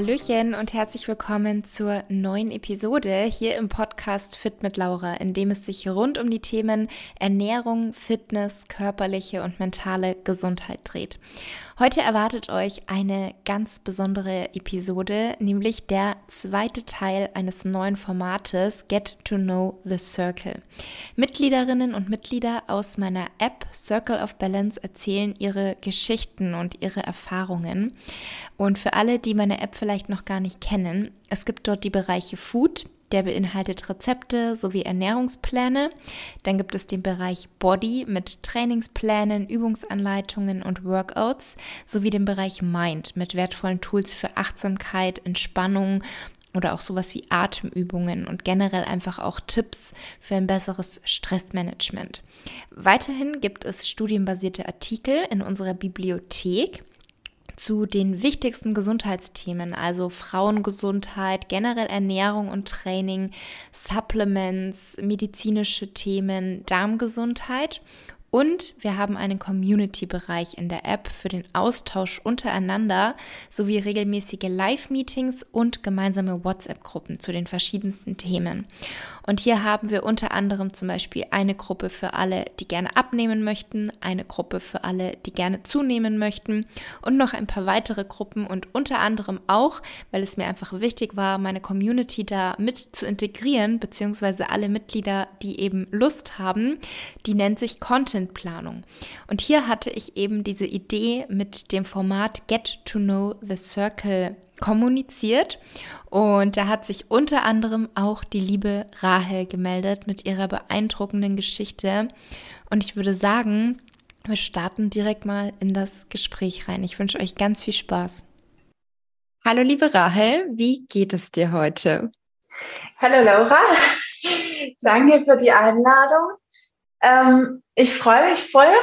Hallöchen und herzlich willkommen zur neuen Episode hier im Podcast Fit mit Laura, in dem es sich rund um die Themen Ernährung, Fitness, körperliche und mentale Gesundheit dreht. Heute erwartet euch eine ganz besondere Episode, nämlich der zweite Teil eines neuen Formates Get to Know the Circle. Mitgliederinnen und Mitglieder aus meiner App Circle of Balance erzählen ihre Geschichten und ihre Erfahrungen. Und für alle, die meine App vielleicht noch gar nicht kennen, es gibt dort die Bereiche Food, der beinhaltet Rezepte sowie Ernährungspläne. Dann gibt es den Bereich Body mit Trainingsplänen, Übungsanleitungen und Workouts sowie den Bereich Mind mit wertvollen Tools für Achtsamkeit, Entspannung oder auch sowas wie Atemübungen und generell einfach auch Tipps für ein besseres Stressmanagement. Weiterhin gibt es studienbasierte Artikel in unserer Bibliothek zu den wichtigsten Gesundheitsthemen, also Frauengesundheit, generell Ernährung und Training, Supplements, medizinische Themen, Darmgesundheit und wir haben einen Community-Bereich in der App für den Austausch untereinander sowie regelmäßige Live-Meetings und gemeinsame WhatsApp-Gruppen zu den verschiedensten Themen. Und hier haben wir unter anderem zum Beispiel eine Gruppe für alle, die gerne abnehmen möchten, eine Gruppe für alle, die gerne zunehmen möchten und noch ein paar weitere Gruppen und unter anderem auch, weil es mir einfach wichtig war, meine Community da mit zu integrieren, beziehungsweise alle Mitglieder, die eben Lust haben, die nennt sich Contentplanung. Und hier hatte ich eben diese Idee mit dem Format Get to Know the Circle kommuniziert. Und da hat sich unter anderem auch die liebe Rahel gemeldet mit ihrer beeindruckenden Geschichte. Und ich würde sagen, wir starten direkt mal in das Gespräch rein. Ich wünsche euch ganz viel Spaß. Hallo liebe Rahel, wie geht es dir heute? Hallo Laura, danke für die Einladung. Ähm, ich freue mich voll.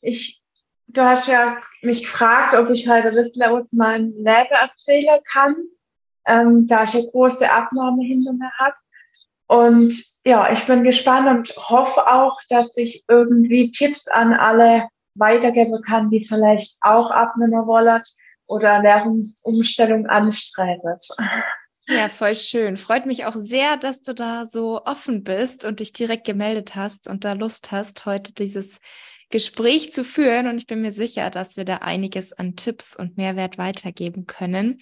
Ich du hast ja mich gefragt, ob ich heute bisschen aus meinem Leben erzählen kann, ähm, da ich eine große Abnahme hinter mir habe. Und ja, ich bin gespannt und hoffe auch, dass ich irgendwie Tipps an alle weitergeben kann, die vielleicht auch abnehmen wollen oder Ernährungsumstellung anstreben. Ja, voll schön. Freut mich auch sehr, dass du da so offen bist und dich direkt gemeldet hast und da Lust hast, heute dieses Gespräch zu führen. Und ich bin mir sicher, dass wir da einiges an Tipps und Mehrwert weitergeben können.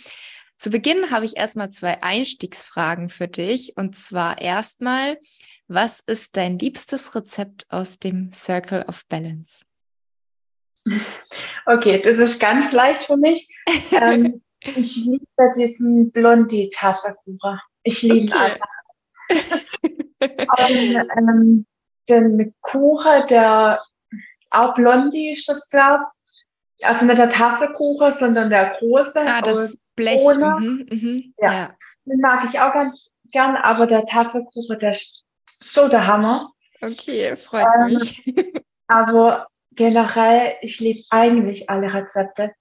Zu Beginn habe ich erstmal zwei Einstiegsfragen für dich. Und zwar erstmal, was ist dein liebstes Rezept aus dem Circle of Balance? Okay, das ist ganz leicht für mich. ähm, ich liebe diesen Blondie-Tasserkuchen. Ich liebe okay. einfach. ähm, den Kuchen, der auch Blondie ist das, glaube Also nicht der Tassekuchen, sondern der große. Ah, das Blech. Mhm, mhm, ja. ja. Den mag ich auch ganz gern, aber der Tassekuchen, der ist so der Hammer. Okay, freut ähm, mich. Aber generell, ich liebe eigentlich alle Rezepte.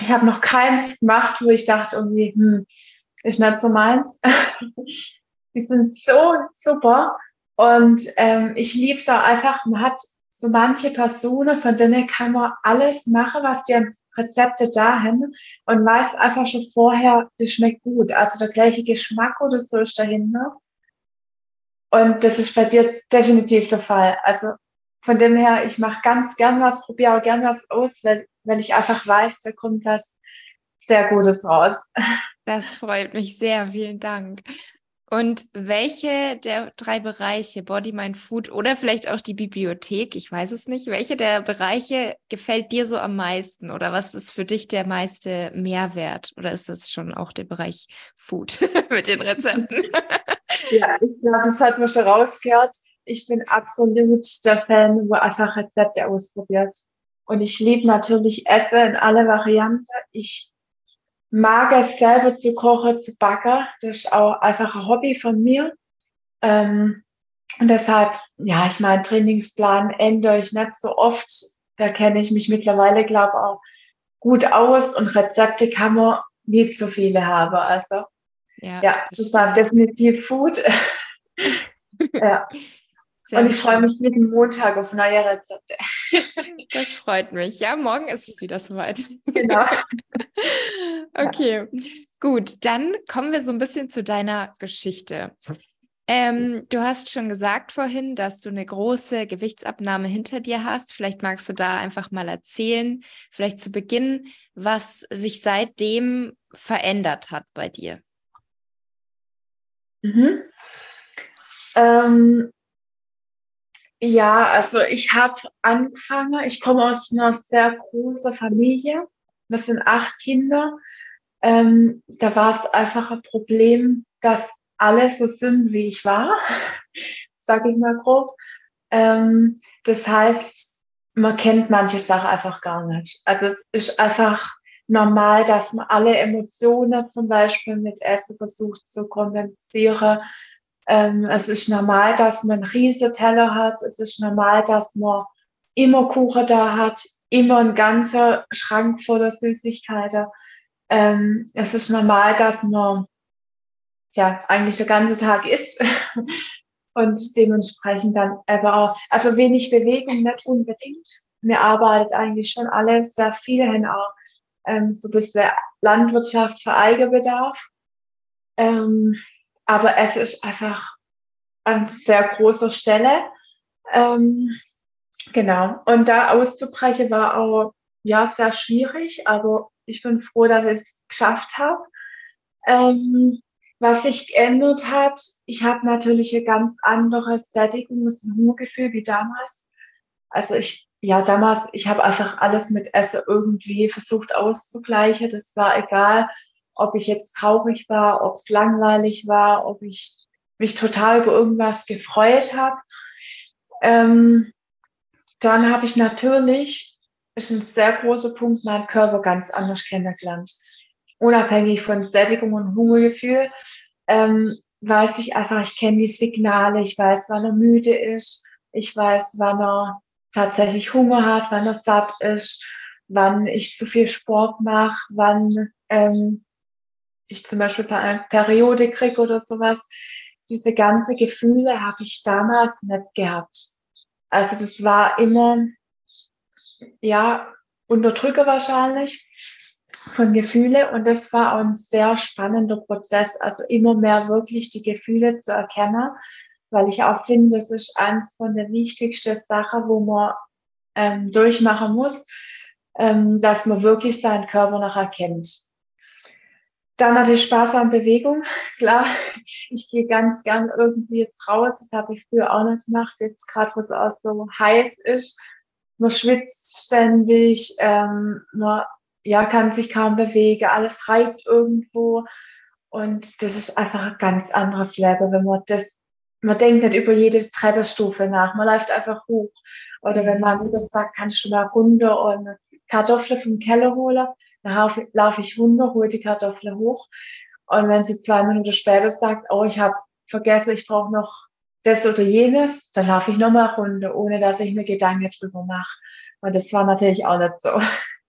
Ich habe noch keins gemacht, wo ich dachte, irgendwie, hm, ist nicht so meins. Die sind so super. Und ähm, ich liebe es auch einfach, man hat so manche Personen, von denen kann man alles machen, was die Rezepte da haben und weiß einfach schon vorher, das schmeckt gut. Also der gleiche Geschmack oder so ist dahinter. Und das ist bei dir definitiv der Fall. Also von dem her, ich mache ganz gern was, probiere auch gern was aus, weil, weil ich einfach weiß, da kommt was sehr Gutes raus. Das freut mich sehr. Vielen Dank. Und welche der drei Bereiche, Body, Mind, Food oder vielleicht auch die Bibliothek, ich weiß es nicht, welche der Bereiche gefällt dir so am meisten oder was ist für dich der meiste Mehrwert? Oder ist das schon auch der Bereich Food mit den Rezepten? ja, ich glaube, das hat man schon rausgehört. Ich bin absolut der Fan, wo einfach Rezepte ausprobiert. Und ich liebe natürlich Essen in alle Varianten. Ich mag es selber zu kochen, zu backen. Das ist auch einfach ein Hobby von mir. Ähm, und deshalb, ja, ich meine, Trainingsplan ändere ich nicht so oft. Da kenne ich mich mittlerweile, glaube auch gut aus und Rezepte kann man nicht so viele haben. Also, ja, ja das war definitiv Food. ja. Sehr und ich freue mich jeden Montag auf neue Rezepte. Das freut mich. Ja, morgen ist es wieder soweit. Genau. okay. Gut, dann kommen wir so ein bisschen zu deiner Geschichte. Ähm, du hast schon gesagt vorhin, dass du eine große Gewichtsabnahme hinter dir hast. Vielleicht magst du da einfach mal erzählen, vielleicht zu Beginn, was sich seitdem verändert hat bei dir. Mhm. Ähm, ja, also ich habe angefangen, ich komme aus einer sehr großen Familie. Wir sind acht Kinder. Ähm, da war es einfach ein Problem, dass alle so sind, wie ich war, sage ich mal grob. Ähm, das heißt, man kennt manche Sachen einfach gar nicht. Also es ist einfach normal, dass man alle Emotionen zum Beispiel mit Essen versucht zu kompensieren. Ähm, es ist normal, dass man riesen Teller hat. Es ist normal, dass man immer Kuchen da hat, immer einen ganzen Schrank voller Süßigkeiten. Ähm, es ist normal, dass man ja eigentlich der ganze Tag isst und dementsprechend dann aber auch, also wenig Bewegung nicht unbedingt. Mir arbeitet eigentlich schon alles sehr viel hin auch ähm, so ein bisschen Landwirtschaft für Eigenbedarf. Ähm, aber es ist einfach an sehr großer Stelle. Ähm, genau. Und da auszubrechen war auch ja sehr schwierig, aber ich bin froh, dass ich es geschafft habe. Ähm, was sich geändert hat, ich habe natürlich ein ganz anderes Sättigungs- und Hungergefühl wie damals. Also ich, ja, damals, ich habe einfach alles mit Essen irgendwie versucht auszugleichen. Das war egal, ob ich jetzt traurig war, ob es langweilig war, ob ich mich total über irgendwas gefreut habe. Ähm, dann habe ich natürlich, ist ein sehr großer Punkt, meinen Körper ganz anders kennengelernt unabhängig von Sättigung und Hungergefühl, ähm, weiß ich einfach, ich kenne die Signale, ich weiß, wann er müde ist, ich weiß, wann er tatsächlich Hunger hat, wann er satt ist, wann ich zu viel Sport mache, wann ähm, ich zum Beispiel eine Periode kriege oder sowas. Diese ganze Gefühle habe ich damals nicht gehabt. Also das war immer, ja, Unterdrücke wahrscheinlich von Gefühle und das war auch ein sehr spannender Prozess, also immer mehr wirklich die Gefühle zu erkennen, weil ich auch finde, das ist eines von der wichtigsten Sachen, wo man ähm, durchmachen muss, ähm, dass man wirklich seinen Körper noch erkennt. Dann hatte Spaß an Bewegung. Klar, ich gehe ganz gern irgendwie jetzt raus. Das habe ich früher auch nicht gemacht. Jetzt gerade, wo es auch so heiß ist. Man schwitzt ständig. Ähm, man ja, kann sich kaum bewegen, alles reibt irgendwo. Und das ist einfach ein ganz anderes Leben, wenn man das, man denkt nicht über jede Treppenstufe nach, man läuft einfach hoch. Oder wenn man Mutter sagt, kannst du mal runter und Kartoffeln vom Keller holen, dann laufe ich runter, hole die Kartoffeln hoch. Und wenn sie zwei Minuten später sagt, oh, ich habe vergessen, ich brauche noch das oder jenes, dann laufe ich nochmal runter, ohne dass ich mir Gedanken drüber mache. Und das war natürlich auch nicht so.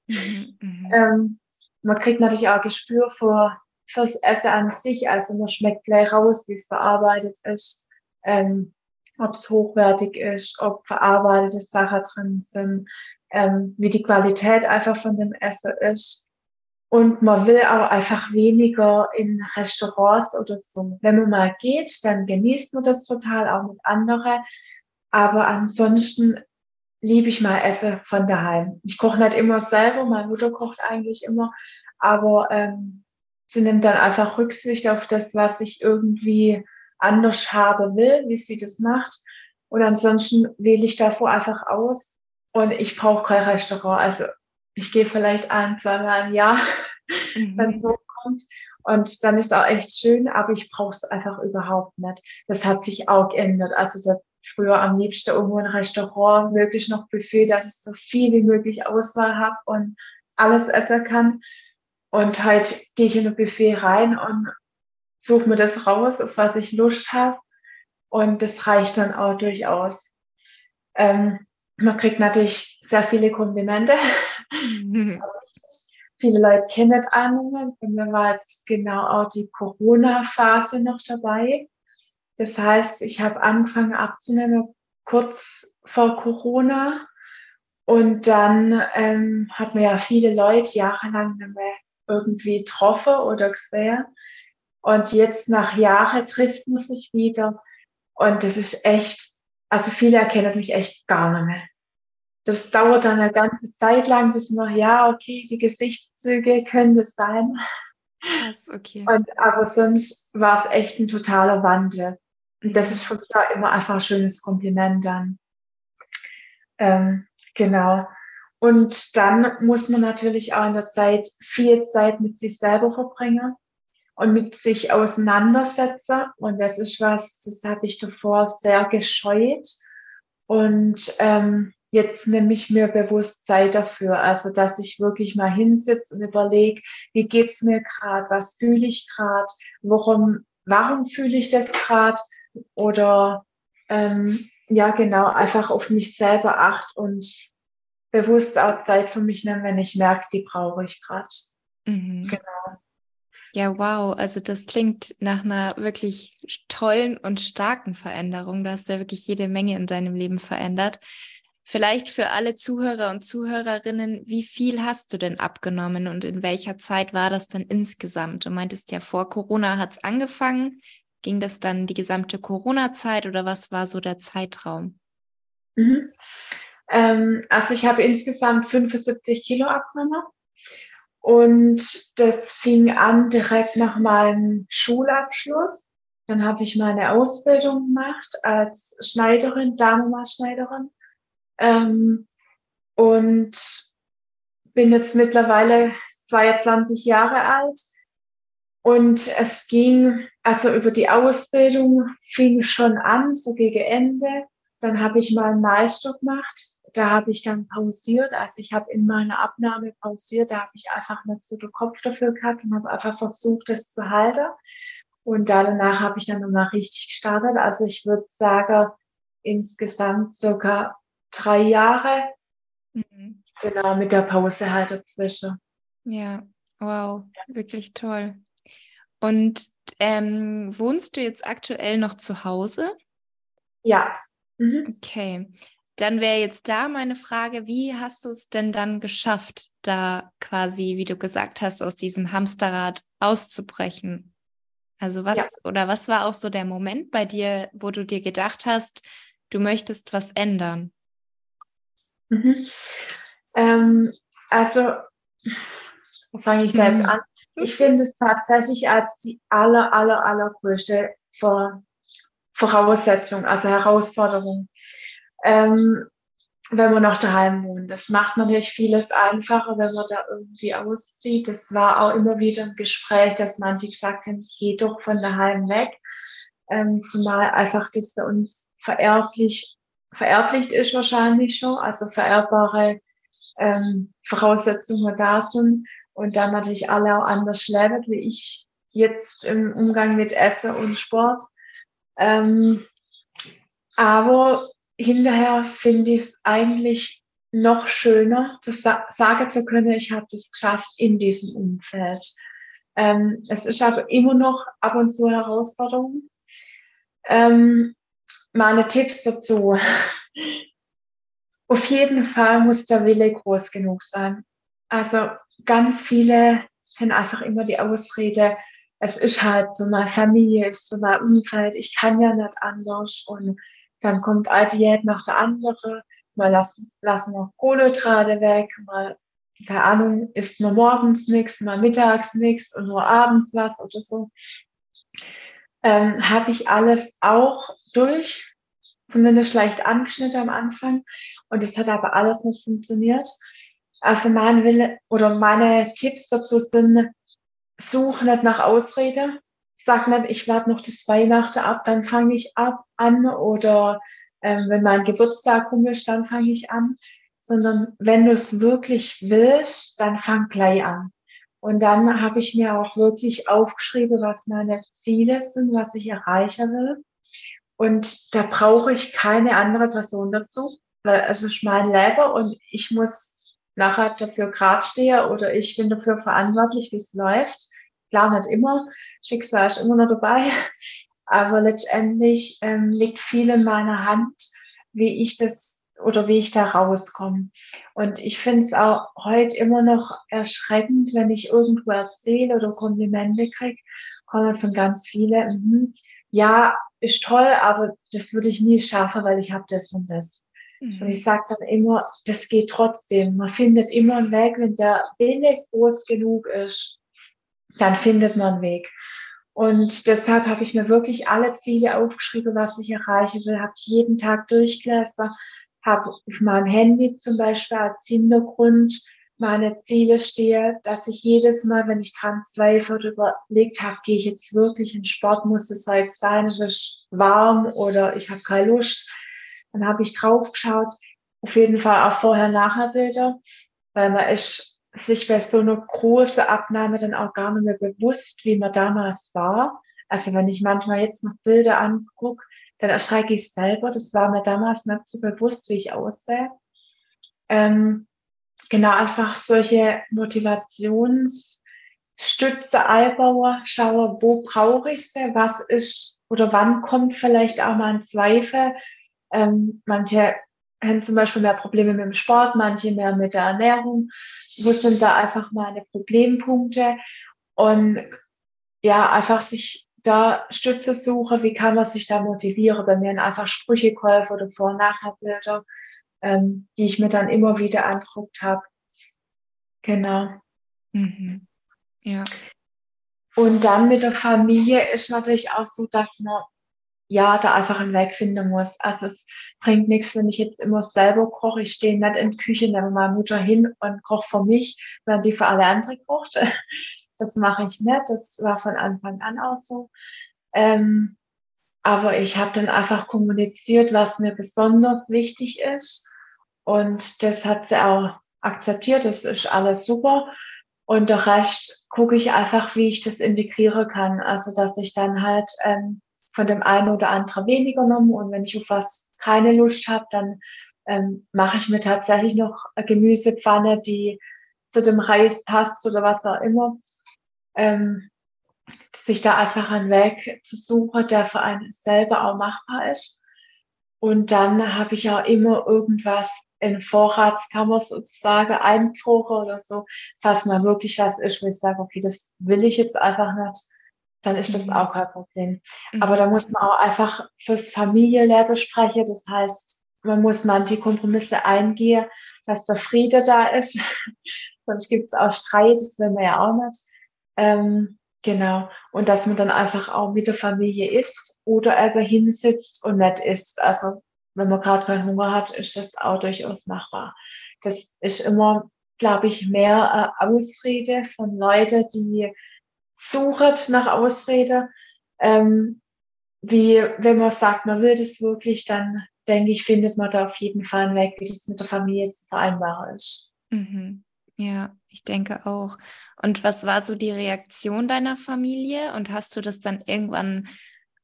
Mhm, mhm, ähm, man kriegt natürlich auch Gespür für, fürs Essen an sich. Also man schmeckt gleich raus, wie es verarbeitet ist, ähm, ob es hochwertig ist, ob verarbeitete Sachen drin sind, ähm, wie die Qualität einfach von dem Essen ist. Und man will auch einfach weniger in Restaurants oder so. Wenn man mal geht, dann genießt man das total, auch mit anderen. Aber ansonsten liebe ich mal Essen von daheim. Ich koche nicht immer selber, meine Mutter kocht eigentlich immer, aber ähm, sie nimmt dann einfach Rücksicht auf das, was ich irgendwie anders haben will, wie sie das macht. Und ansonsten wähle ich davor einfach aus und ich brauche kein Restaurant. Also ich gehe vielleicht ein, zweimal im Jahr, mhm. wenn es so kommt. Und dann ist auch echt schön, aber ich brauche es einfach überhaupt nicht. Das hat sich auch geändert. Also das früher am liebsten irgendwo ein Restaurant, möglichst noch Buffet, dass ich so viel wie möglich Auswahl habe und alles essen kann. Und halt gehe ich in ein Buffet rein und suche mir das raus, auf was ich Lust habe. Und das reicht dann auch durchaus. Ähm, man kriegt natürlich sehr viele Komplimente. Mhm. Viele Leute kennen einen. Bei mir war jetzt genau auch die Corona-Phase noch dabei. Das heißt, ich habe angefangen abzunehmen kurz vor Corona. Und dann ähm, hat man ja viele Leute jahrelang nicht mehr irgendwie getroffen oder gesehen. Und jetzt nach Jahren trifft man sich wieder. Und das ist echt, also viele erkennen mich echt gar nicht mehr. Das dauert dann eine ganze Zeit lang, bis man, ja, okay, die Gesichtszüge können das sein. Krass, okay. Und, aber sonst war es echt ein totaler Wandel. Und das ist für mich auch immer einfach ein schönes Kompliment dann. Ähm, genau. Und dann muss man natürlich auch in der Zeit viel Zeit mit sich selber verbringen und mit sich auseinandersetzen. Und das ist was, das habe ich davor sehr gescheut. Und ähm, jetzt nehme ich mir bewusst Zeit dafür. Also, dass ich wirklich mal hinsitze und überlege, wie geht's mir gerade, was fühle ich gerade, warum, warum fühle ich das gerade? Oder ähm, ja, genau, einfach auf mich selber acht und bewusst auch Zeit für mich nehmen, wenn ich merke, die brauche ich gerade. Mhm. Genau. Ja, wow. Also das klingt nach einer wirklich tollen und starken Veränderung. Du hast ja wirklich jede Menge in deinem Leben verändert. Vielleicht für alle Zuhörer und Zuhörerinnen, wie viel hast du denn abgenommen und in welcher Zeit war das denn insgesamt? Du meintest ja, vor Corona hat es angefangen. Ging das dann die gesamte Corona-Zeit oder was war so der Zeitraum? Mhm. Ähm, also ich habe insgesamt 75 Kilo abgenommen. Und das fing an direkt nach meinem Schulabschluss. Dann habe ich meine Ausbildung gemacht als Schneiderin, Damenmaßschneiderin. Ähm, und bin jetzt mittlerweile 22 Jahre alt. Und es ging, also über die Ausbildung fing schon an, so gegen Ende. Dann habe ich mal einen Meister gemacht. Da habe ich dann pausiert. Also ich habe in meiner Abnahme pausiert. Da habe ich einfach nicht so den Kopf dafür gehabt und habe einfach versucht, das zu halten. Und danach habe ich dann nochmal richtig gestartet. Also ich würde sagen, insgesamt sogar drei Jahre. Mhm. Genau, mit der Pause halt dazwischen. Ja, wow, wirklich toll. Und ähm, wohnst du jetzt aktuell noch zu Hause? Ja. Mhm. Okay. Dann wäre jetzt da meine Frage, wie hast du es denn dann geschafft, da quasi, wie du gesagt hast, aus diesem Hamsterrad auszubrechen? Also was ja. oder was war auch so der Moment bei dir, wo du dir gedacht hast, du möchtest was ändern? Mhm. Ähm, also, fange ich da jetzt mhm. an? Ich finde es tatsächlich als die aller, aller, allergrößte Vor Voraussetzung, also Herausforderung, ähm, wenn man noch daheim wohnt. Das macht natürlich vieles einfacher, wenn man da irgendwie auszieht. Das war auch immer wieder ein Gespräch, dass manche gesagt haben, geh doch von daheim weg. Ähm, zumal einfach das bei uns vererblich vererblicht ist wahrscheinlich schon, also vererbbare ähm, Voraussetzungen da sind und dann natürlich alle auch anders leben, wie ich jetzt im Umgang mit Essen und Sport. Ähm, aber hinterher finde ich es eigentlich noch schöner, zu sa sagen zu können, ich habe das geschafft in diesem Umfeld. Ähm, es ist aber immer noch ab und zu eine Herausforderung. Ähm, meine Tipps dazu. Auf jeden Fall muss der Wille groß genug sein. Also ganz viele haben einfach immer die Ausrede, es ist halt so meine Familie, ist so mein Umfeld, ich kann ja nicht anders und dann kommt eine Diät nach der andere, mal lassen, lassen noch Kohlenhydrate weg, mal, keine Ahnung, isst nur morgens nichts, mal mittags nichts und nur abends was oder so. Ähm, Habe ich alles auch durch, zumindest leicht angeschnitten am Anfang. Und es hat aber alles nicht funktioniert. Also mein Wille oder meine Tipps dazu sind, such nicht nach Ausrede. Sag nicht, ich warte noch das Weihnachten ab, dann fange ich ab an. Oder ähm, wenn mein Geburtstag rum ist, dann fange ich an. Sondern wenn du es wirklich willst, dann fang gleich an. Und dann habe ich mir auch wirklich aufgeschrieben, was meine Ziele sind, was ich erreichen will. Und da brauche ich keine andere Person dazu, weil es ist mein Leben und ich muss nachher dafür gerade stehen oder ich bin dafür verantwortlich, wie es läuft. Klar, nicht immer. Schicksal ist immer noch dabei. Aber letztendlich ähm, liegt viel in meiner Hand, wie ich das oder wie ich da rauskomme. Und ich finde es auch heute immer noch erschreckend, wenn ich irgendwo erzähle oder Komplimente kriege, kommen von ganz vielen, mhm, ja, ist toll, aber das würde ich nie schaffen, weil ich habe das und das. Mhm. Und ich sage dann immer, das geht trotzdem. Man findet immer einen Weg, wenn der Wille groß genug ist, dann findet man einen Weg. Und deshalb habe ich mir wirklich alle Ziele aufgeschrieben, was ich erreichen will, habe jeden Tag durchgelesen, habe auf meinem Handy zum Beispiel als Hintergrund meine Ziele stehe, dass ich jedes Mal, wenn ich dran zweifle oder überlegt habe, gehe ich jetzt wirklich in Sport, muss es heute sein, es ist warm oder ich habe keine Lust, dann habe ich drauf geschaut, auf jeden Fall auch Vorher-Nachher-Bilder, weil man ist sich bei so einer großen Abnahme dann auch gar nicht mehr bewusst, wie man damals war. Also wenn ich manchmal jetzt noch Bilder angucke, dann erschrecke ich selber. Das war mir damals nicht so bewusst, wie ich aussehe. Ähm, genau, einfach solche Motivationsstütze Allbauer, schaue, wo brauche ich sie, was ist oder wann kommt vielleicht auch mal ein Zweifel, ähm, manche haben zum Beispiel mehr Probleme mit dem Sport, manche mehr mit der Ernährung. Wo sind da einfach meine Problempunkte? Und ja, einfach sich da Stütze suche, wie kann man sich da motivieren? Bei mir einfach Sprüche geholfen oder Vor- und Nachherbilder, ähm, die ich mir dann immer wieder angeguckt habe. Genau. Mhm. Ja. Und dann mit der Familie ist natürlich auch so, dass man ja, da einfach einen Weg finden muss. Also es bringt nichts, wenn ich jetzt immer selber koche. Ich stehe nicht in der Küche, nehme meine Mutter hin und koche für mich, während die für alle anderen kocht. Das mache ich nicht. Das war von Anfang an auch so. Ähm, aber ich habe dann einfach kommuniziert, was mir besonders wichtig ist. Und das hat sie auch akzeptiert. Das ist alles super. Und der Rest gucke ich einfach, wie ich das integrieren kann. Also, dass ich dann halt ähm, von dem einen oder anderen weniger genommen und wenn ich auf was keine Lust habe, dann ähm, mache ich mir tatsächlich noch eine Gemüsepfanne, die zu dem Reis passt oder was auch immer. Ähm, sich da einfach einen Weg zu suchen, der für einen selber auch machbar ist. Und dann habe ich auch immer irgendwas in Vorratskammer sozusagen einfroren oder so, falls mal wirklich was ist, wo ich sage, okay, das will ich jetzt einfach nicht dann ist das mhm. auch kein Problem. Mhm. Aber da muss man auch einfach fürs Familienleben sprechen. Das heißt, man muss manche Kompromisse eingehen, dass der Friede da ist. Sonst gibt es auch Streit, das will man ja auch nicht. Ähm, genau. Und dass man dann einfach auch mit der Familie isst oder eben hinsitzt und nicht isst. Also wenn man gerade keinen Hunger hat, ist das auch durchaus machbar. Das ist immer, glaube ich, mehr äh, Ausrede von Leuten, die sucht nach Ausrede. Ähm, wie wenn man sagt, man will das wirklich, dann denke ich, findet man da auf jeden Fall einen Weg, wie das mit der Familie zu vereinbaren ist. Mhm. Ja, ich denke auch. Und was war so die Reaktion deiner Familie? Und hast du das dann irgendwann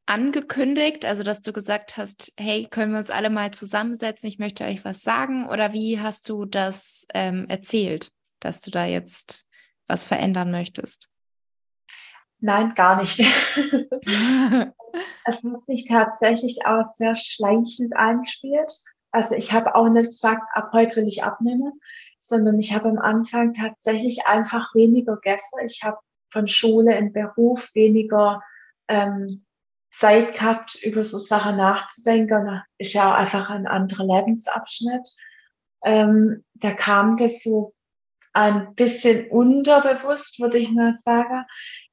angekündigt, also dass du gesagt hast, hey, können wir uns alle mal zusammensetzen, ich möchte euch was sagen? Oder wie hast du das ähm, erzählt, dass du da jetzt was verändern möchtest? Nein, gar nicht. es hat sich tatsächlich auch sehr schleichend eingespielt. Also ich habe auch nicht gesagt, ab heute will ich abnehmen, sondern ich habe am Anfang tatsächlich einfach weniger gegessen. Ich habe von Schule in Beruf weniger ähm, Zeit gehabt, über so Sachen nachzudenken. ist ja auch einfach ein anderer Lebensabschnitt. Ähm, da kam das so ein bisschen unterbewusst, würde ich mal sagen,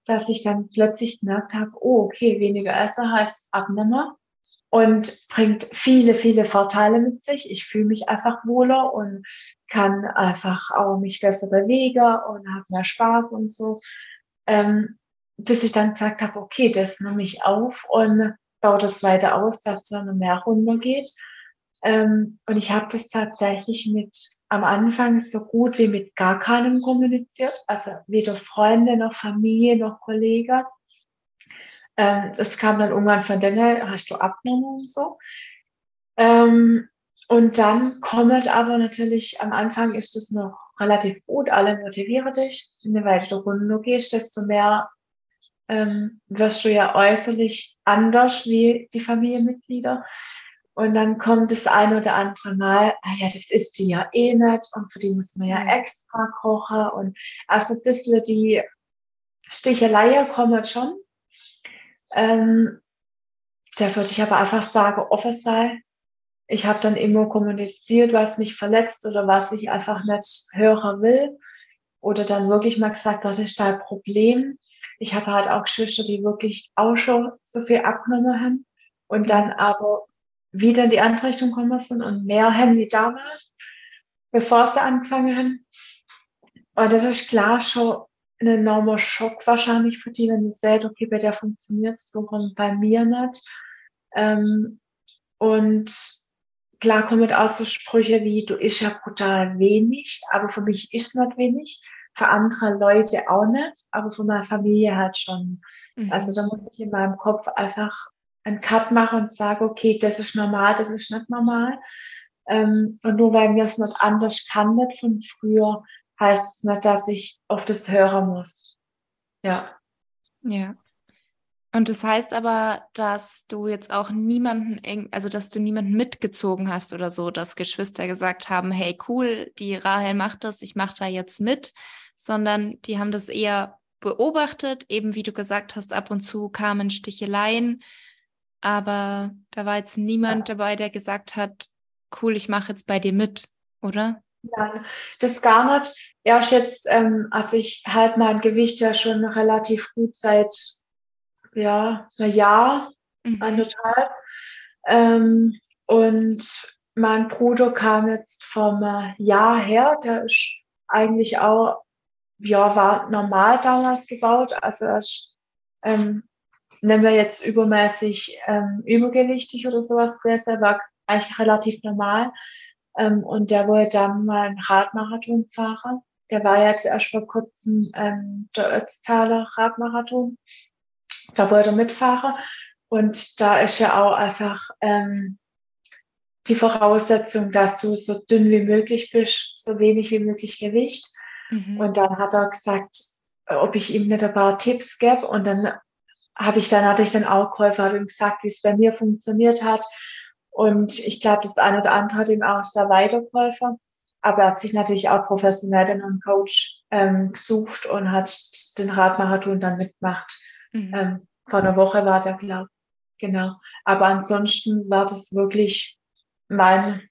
dass ich dann plötzlich gemerkt habe, oh, okay, weniger Essen heißt Abnehmer und bringt viele, viele Vorteile mit sich. Ich fühle mich einfach wohler und kann einfach auch mich besser bewegen und habe mehr Spaß und so. Ähm, bis ich dann gesagt habe, okay, das nehme ich auf und baue das weiter aus, dass es dann mehr runtergeht. Ähm, und ich habe das tatsächlich mit am Anfang so gut wie mit gar keinem kommuniziert, also weder Freunde noch Familie noch Kollege. Ähm, das kam dann irgendwann von denen, hast du abgenommen und so. Ähm, und dann kommt aber natürlich, am Anfang ist es noch relativ gut, alle motivieren dich. Je weiter du runter gehst, desto mehr ähm, wirst du ja äußerlich anders wie die Familienmitglieder. Und dann kommt das eine oder andere Mal, ah ja, das ist die ja eh nicht und für die muss man ja extra kochen und also ein bisschen die Sticheleien kommen schon. Ähm, da würde ich aber einfach sagen, offen sein. Ich habe dann immer kommuniziert, was mich verletzt oder was ich einfach nicht hören will. Oder dann wirklich mal gesagt, was ist dein Problem? Ich habe halt auch Geschwister, die wirklich auch schon so viel abgenommen haben und dann aber wieder in die andere Richtung gekommen sind und mehr haben wie damals, bevor sie angefangen haben. Und das ist klar schon ein enormer Schock wahrscheinlich für die, wenn du seht, okay, bei der funktioniert es, warum bei mir nicht. Ähm, und klar kommen auch so Sprüche wie, du isst ja brutal wenig, aber für mich ist nicht wenig, für andere Leute auch nicht, aber für meine Familie halt schon. Mhm. Also da muss ich in meinem Kopf einfach einen Cut machen und sagen, okay, das ist normal, das ist nicht normal. Ähm, und nur weil mir es nicht anders kann, nicht von früher, heißt es nicht, dass ich auf das hören muss. Ja. Ja. Und das heißt aber, dass du jetzt auch niemanden, also dass du niemanden mitgezogen hast oder so, dass Geschwister gesagt haben, hey cool, die Rahel macht das, ich mache da jetzt mit, sondern die haben das eher beobachtet, eben wie du gesagt hast, ab und zu kamen Sticheleien aber da war jetzt niemand dabei, der gesagt hat, cool, ich mache jetzt bei dir mit, oder? Nein, das gar nicht. Erst jetzt, ähm, als ich halt mein Gewicht ja schon relativ gut seit ja, einem Jahr, mhm. anderthalb. Ähm, und mein Bruder kam jetzt vom Jahr her, der ist eigentlich auch, ja, war normal damals gebaut. Also er ist ähm, nennen wir jetzt übermäßig ähm, übergewichtig oder sowas gewesen, war eigentlich relativ normal. Ähm, und der wollte dann mal einen Radmarathon fahren. Der war jetzt erst vor kurzem ähm, der Ötztaler Radmarathon. Da wollte er mitfahren. Und da ist ja auch einfach ähm, die Voraussetzung, dass du so dünn wie möglich bist, so wenig wie möglich Gewicht. Mhm. Und dann hat er gesagt, ob ich ihm nicht ein paar Tipps gebe. Und dann habe ich dann, hatte ich dann auch Käufer, habe ihm gesagt, wie es bei mir funktioniert hat. Und ich glaube, das eine oder andere hat ihm auch sehr weitergeholfen. Aber er hat sich natürlich auch professionell dann einen Coach ähm, gesucht und hat den Radmarathon dann mitgemacht. Mhm. Ähm, vor einer Woche war der, glaube Genau. Aber ansonsten war das wirklich mein,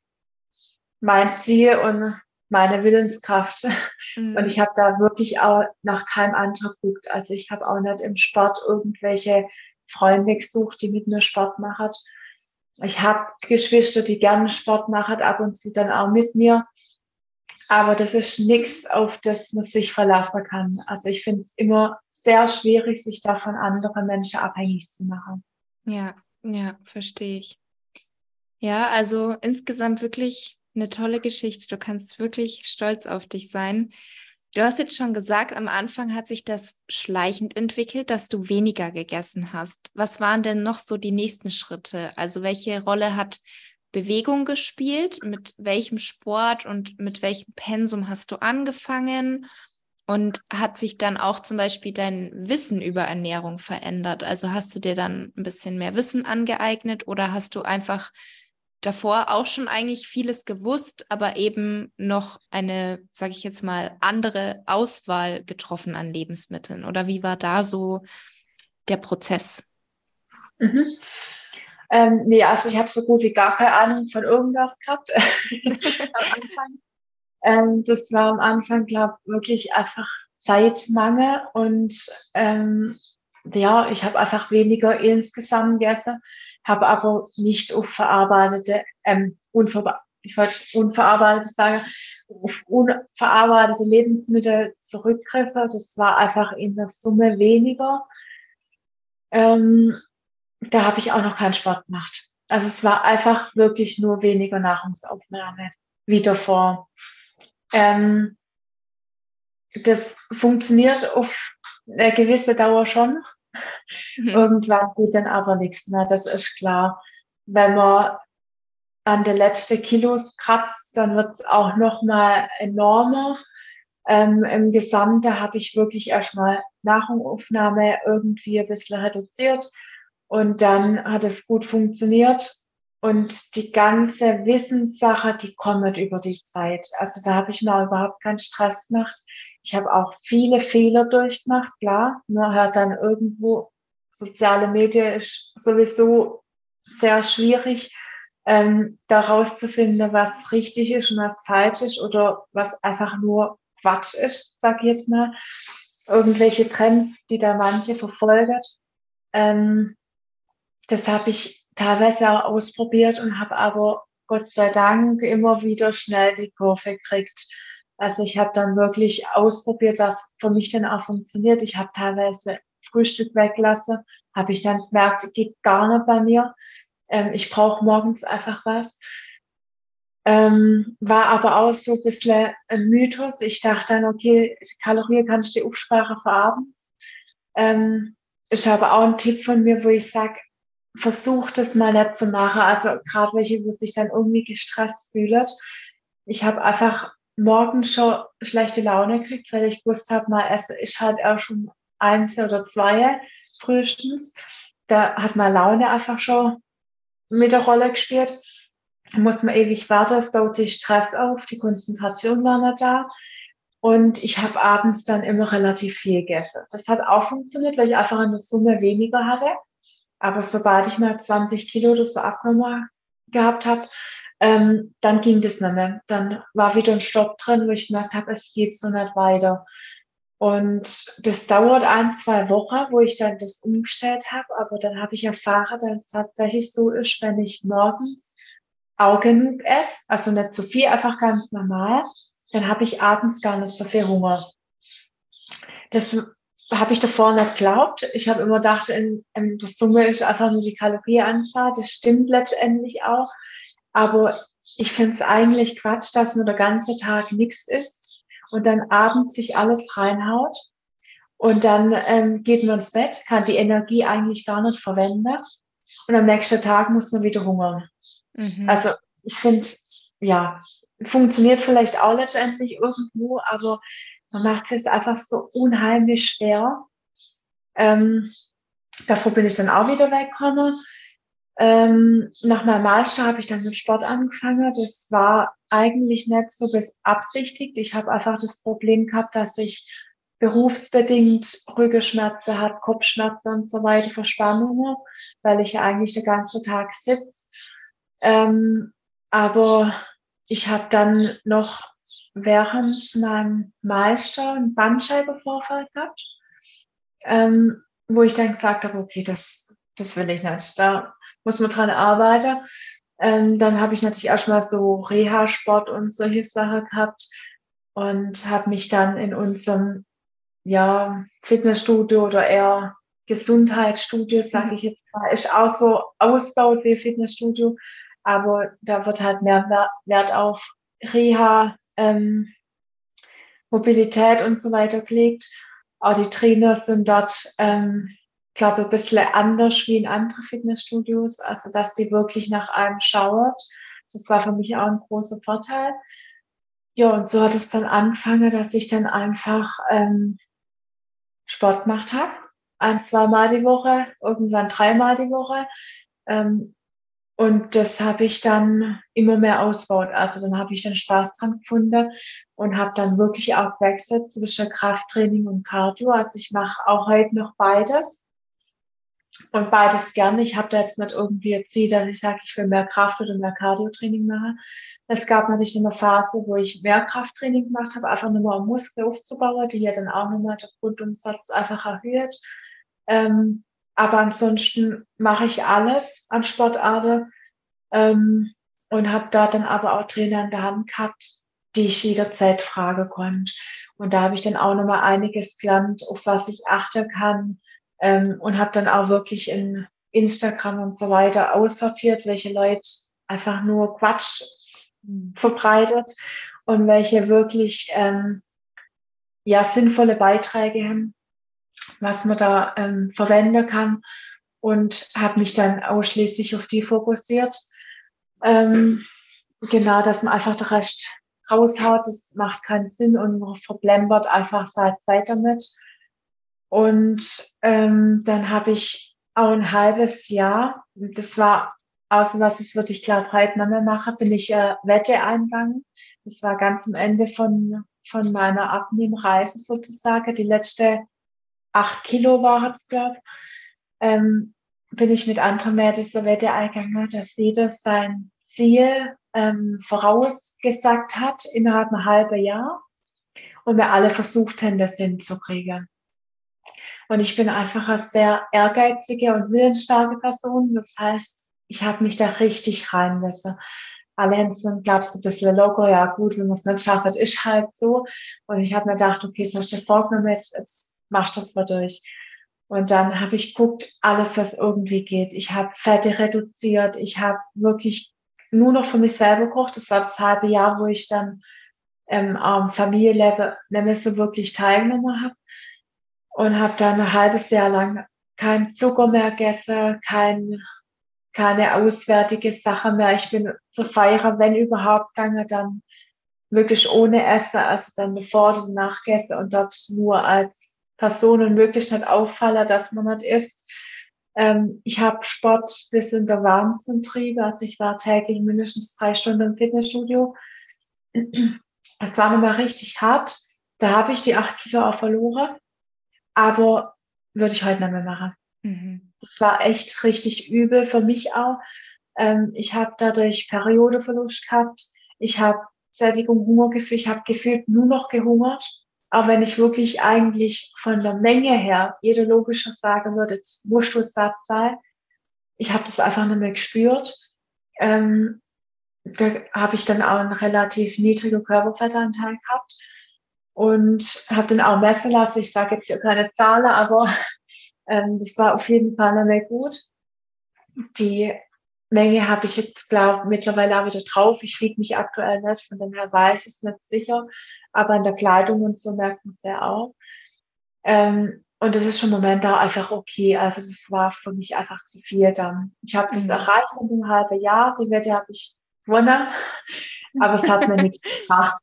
mein Ziel und meine Willenskraft. Mhm. Und ich habe da wirklich auch nach keinem anderen geguckt. Also ich habe auch nicht im Sport irgendwelche Freunde gesucht, die mit mir Sport machen. Ich habe Geschwister, die gerne Sport machen, ab und zu dann auch mit mir. Aber das ist nichts, auf das man sich verlassen kann. Also ich finde es immer sehr schwierig, sich da von anderen Menschen abhängig zu machen. Ja, ja, verstehe ich. Ja, also insgesamt wirklich eine tolle Geschichte. Du kannst wirklich stolz auf dich sein. Du hast jetzt schon gesagt, am Anfang hat sich das schleichend entwickelt, dass du weniger gegessen hast. Was waren denn noch so die nächsten Schritte? Also welche Rolle hat Bewegung gespielt? Mit welchem Sport und mit welchem Pensum hast du angefangen? Und hat sich dann auch zum Beispiel dein Wissen über Ernährung verändert? Also hast du dir dann ein bisschen mehr Wissen angeeignet oder hast du einfach davor auch schon eigentlich vieles gewusst, aber eben noch eine, sage ich jetzt mal, andere Auswahl getroffen an Lebensmitteln? Oder wie war da so der Prozess? Mhm. Ähm, nee, also ich habe so gut wie gar keine Ahnung von irgendwas gehabt am Anfang. Ähm, das war am Anfang, glaube ich, wirklich einfach Zeitmangel und ähm, ja, ich habe einfach weniger insgesamt gegessen habe aber nicht auf verarbeitete, ähm, unver ich wollte unverarbeitet sagen, auf unverarbeitete Lebensmittel zurückgriffe. Das war einfach in der Summe weniger. Ähm, da habe ich auch noch keinen Sport gemacht. Also es war einfach wirklich nur weniger Nahrungsaufnahme wie davor. Ähm, das funktioniert auf eine gewisse Dauer schon. Mhm. Irgendwann geht dann aber nichts mehr, das ist klar. Wenn man an der letzten Kilos kratzt, dann wird es auch noch mal enormer. Ähm, Im Gesamten habe ich wirklich erstmal Nahrungsaufnahme irgendwie ein bisschen reduziert und dann hat es gut funktioniert. Und die ganze Wissenssache, die kommt über die Zeit. Also da habe ich mir überhaupt keinen Stress gemacht. Ich habe auch viele Fehler durchgemacht, klar. Man hört dann irgendwo, soziale Medien ist sowieso sehr schwierig, ähm, da rauszufinden, was richtig ist und was falsch ist oder was einfach nur Quatsch ist, sag ich jetzt mal. Irgendwelche Trends, die da manche verfolgen. Ähm, das habe ich teilweise auch ausprobiert und habe aber Gott sei Dank immer wieder schnell die Kurve gekriegt. Also ich habe dann wirklich ausprobiert, was für mich dann auch funktioniert. Ich habe teilweise Frühstück weglassen, habe ich dann gemerkt, geht gar nicht bei mir. Ähm, ich brauche morgens einfach was. Ähm, war aber auch so ein bisschen ein Mythos. Ich dachte dann, okay, Kalorien kannst du aufsparen für abends. Ähm, ich habe auch einen Tipp von mir, wo ich sage, versuch das mal nicht zu machen. Also gerade welche, wo sich dann irgendwie gestresst fühlt. Ich habe einfach morgens schon schlechte Laune gekriegt, weil ich gewusst habe, mal esse ich halt auch schon eins oder zwei frühestens. Da hat meine Laune einfach schon mit der Rolle gespielt. Da muss man ewig warten, es baut sich Stress auf, die Konzentration war nicht da. Und ich habe abends dann immer relativ viel gegessen. Das hat auch funktioniert, weil ich einfach in der Summe weniger hatte. Aber sobald ich mal 20 Kilo oder so abgenommen gehabt habe, ähm, dann ging das nicht mehr. Dann war wieder ein Stopp drin, wo ich gemerkt habe, es geht so nicht weiter. Und das dauert ein, zwei Wochen, wo ich dann das umgestellt habe. Aber dann habe ich erfahren, dass es tatsächlich so ist, wenn ich morgens auch genug esse, also nicht zu viel, einfach ganz normal, dann habe ich abends gar nicht so viel Hunger. Das habe ich davor nicht geglaubt. Ich habe immer gedacht, in, in der Summe ist einfach nur die Kalorieanzahl. Das stimmt letztendlich auch. Aber ich finde es eigentlich Quatsch, dass nur der ganze Tag nichts isst und dann abends sich alles reinhaut und dann ähm, geht man ins Bett, kann die Energie eigentlich gar nicht verwenden und am nächsten Tag muss man wieder hungern. Mhm. Also ich finde, ja, funktioniert vielleicht auch letztendlich irgendwo, aber man macht es einfach so unheimlich schwer. Ähm, davor bin ich dann auch wieder weggekommen. Ähm, nach meinem Master habe ich dann mit Sport angefangen. Das war eigentlich nicht so beabsichtigt. Ich habe einfach das Problem gehabt, dass ich berufsbedingt Rückenschmerzen hat, Kopfschmerzen und so weiter, Verspannungen, weil ich ja eigentlich den ganzen Tag sitze. Ähm, aber ich habe dann noch während meinem Meister einen Bandscheibenvorfall gehabt, ähm, wo ich dann gesagt habe, okay, das, das will ich nicht. Da muss man dran arbeiten. Ähm, dann habe ich natürlich auch schon mal so Reha-Sport und solche Sachen gehabt und habe mich dann in unserem ja, Fitnessstudio oder eher Gesundheitsstudio, sage mhm. ich jetzt mal, ist auch so ausbaut wie Fitnessstudio, aber da wird halt mehr Wert auf Reha, ähm, Mobilität und so weiter gelegt. Auch die Trainer sind dort ähm, glaube, ein bisschen anders wie in anderen Fitnessstudios, also dass die wirklich nach einem schaut. Das war für mich auch ein großer Vorteil. Ja, und so hat es dann angefangen, dass ich dann einfach ähm, Sport gemacht habe. Ein, zweimal die Woche, irgendwann dreimal die Woche. Ähm, und das habe ich dann immer mehr ausgebaut. Also dann habe ich dann Spaß dran gefunden und habe dann wirklich auch gewechselt zwischen Krafttraining und Cardio. Also ich mache auch heute noch beides und beides gerne. Ich habe da jetzt nicht irgendwie Ziel, dass ich sage, ich will mehr Kraft oder mehr Cardio-Training machen. Es gab natürlich eine Phase, wo ich mehr Krafttraining gemacht habe, einfach nur mal um Muskeln aufzubauen, die ja dann auch nochmal der Grundumsatz einfach erhöht. Ähm, aber ansonsten mache ich alles an Sportarten ähm, und habe da dann aber auch Trainer in der Hand gehabt, die ich jederzeit fragen konnte. Und da habe ich dann auch nochmal einiges gelernt, auf was ich achten kann, ähm, und habe dann auch wirklich in Instagram und so weiter aussortiert, welche Leute einfach nur Quatsch verbreitet und welche wirklich ähm, ja sinnvolle Beiträge haben, was man da ähm, verwenden kann und habe mich dann ausschließlich auf die fokussiert. Ähm, genau, dass man einfach den Rest raushaut, das macht keinen Sinn und man verblembert einfach seit Zeit damit. Und ähm, dann habe ich auch ein halbes Jahr, das war außer was ich heute noch mehr machen, bin ich äh, Wette eingegangen. Das war ganz am Ende von, von meiner Abnehmreise sozusagen. Die letzte acht Kilo war es, glaube ähm, bin ich mit anderen Mädels der Wette eingegangen, dass jeder sein Ziel ähm, vorausgesagt hat innerhalb einer halben Jahr und wir alle versucht haben, das hinzukriegen. Und ich bin einfach eine sehr ehrgeizige und willensstarke Person. Das heißt, ich habe mich da richtig reinmessen. Alle haben so, glaubst du, ein bisschen locker, ja gut, wenn man es nicht schafft, ist halt so. Und ich habe mir gedacht, okay, so hast du vorgenommen, jetzt, jetzt machst du das mal durch. Und dann habe ich geguckt, alles, was irgendwie geht. Ich habe Fette reduziert. Ich habe wirklich nur noch für mich selber gekocht. Das war das halbe Jahr, wo ich dann ähm, am Familienleben nicht so wirklich teilgenommen habe. Und habe dann ein halbes Jahr lang kein Zucker mehr gegessen, kein, keine auswärtige Sache mehr. Ich bin zu feiern, wenn überhaupt, gegangen, dann wirklich ohne Essen, also dann bevor oder nachgegessen und dort nur als Person und möglichst nicht auffallen, dass man nicht isst. Ähm, ich habe Sport bis in der Wahnsinn trieben, also ich war täglich mindestens drei Stunden im Fitnessstudio. Es war nochmal richtig hart. Da habe ich die acht Kilo auch verloren. Aber würde ich heute nicht mehr machen. Mhm. Das war echt richtig übel für mich auch. Ähm, ich habe dadurch Periodeverlust gehabt. Ich habe Sättigung, Hungergefühl. Ich habe gefühlt nur noch gehungert. Auch wenn ich wirklich eigentlich von der Menge her jeder logischer sagen würde, jetzt musst du satt sein. Ich habe das einfach nicht mehr gespürt. Ähm, da habe ich dann auch einen relativ niedrigen Körperfettanteil gehabt und habe dann auch messen lassen. Ich sage jetzt hier keine Zahlen, aber ähm, das war auf jeden Fall nicht mehr gut. Die Menge habe ich jetzt, glaube mittlerweile auch wieder drauf. Ich wiege mich aktuell nicht, von dem her weiß ich es nicht sicher. Aber in der Kleidung und so merkt man es ja auch. Ähm, und das ist schon momentan einfach okay. Also das war für mich einfach zu viel dann. Ich habe das mhm. erreicht in einem halben Jahr. Die Wette habe ich gewonnen, aber es hat mir nichts gebracht.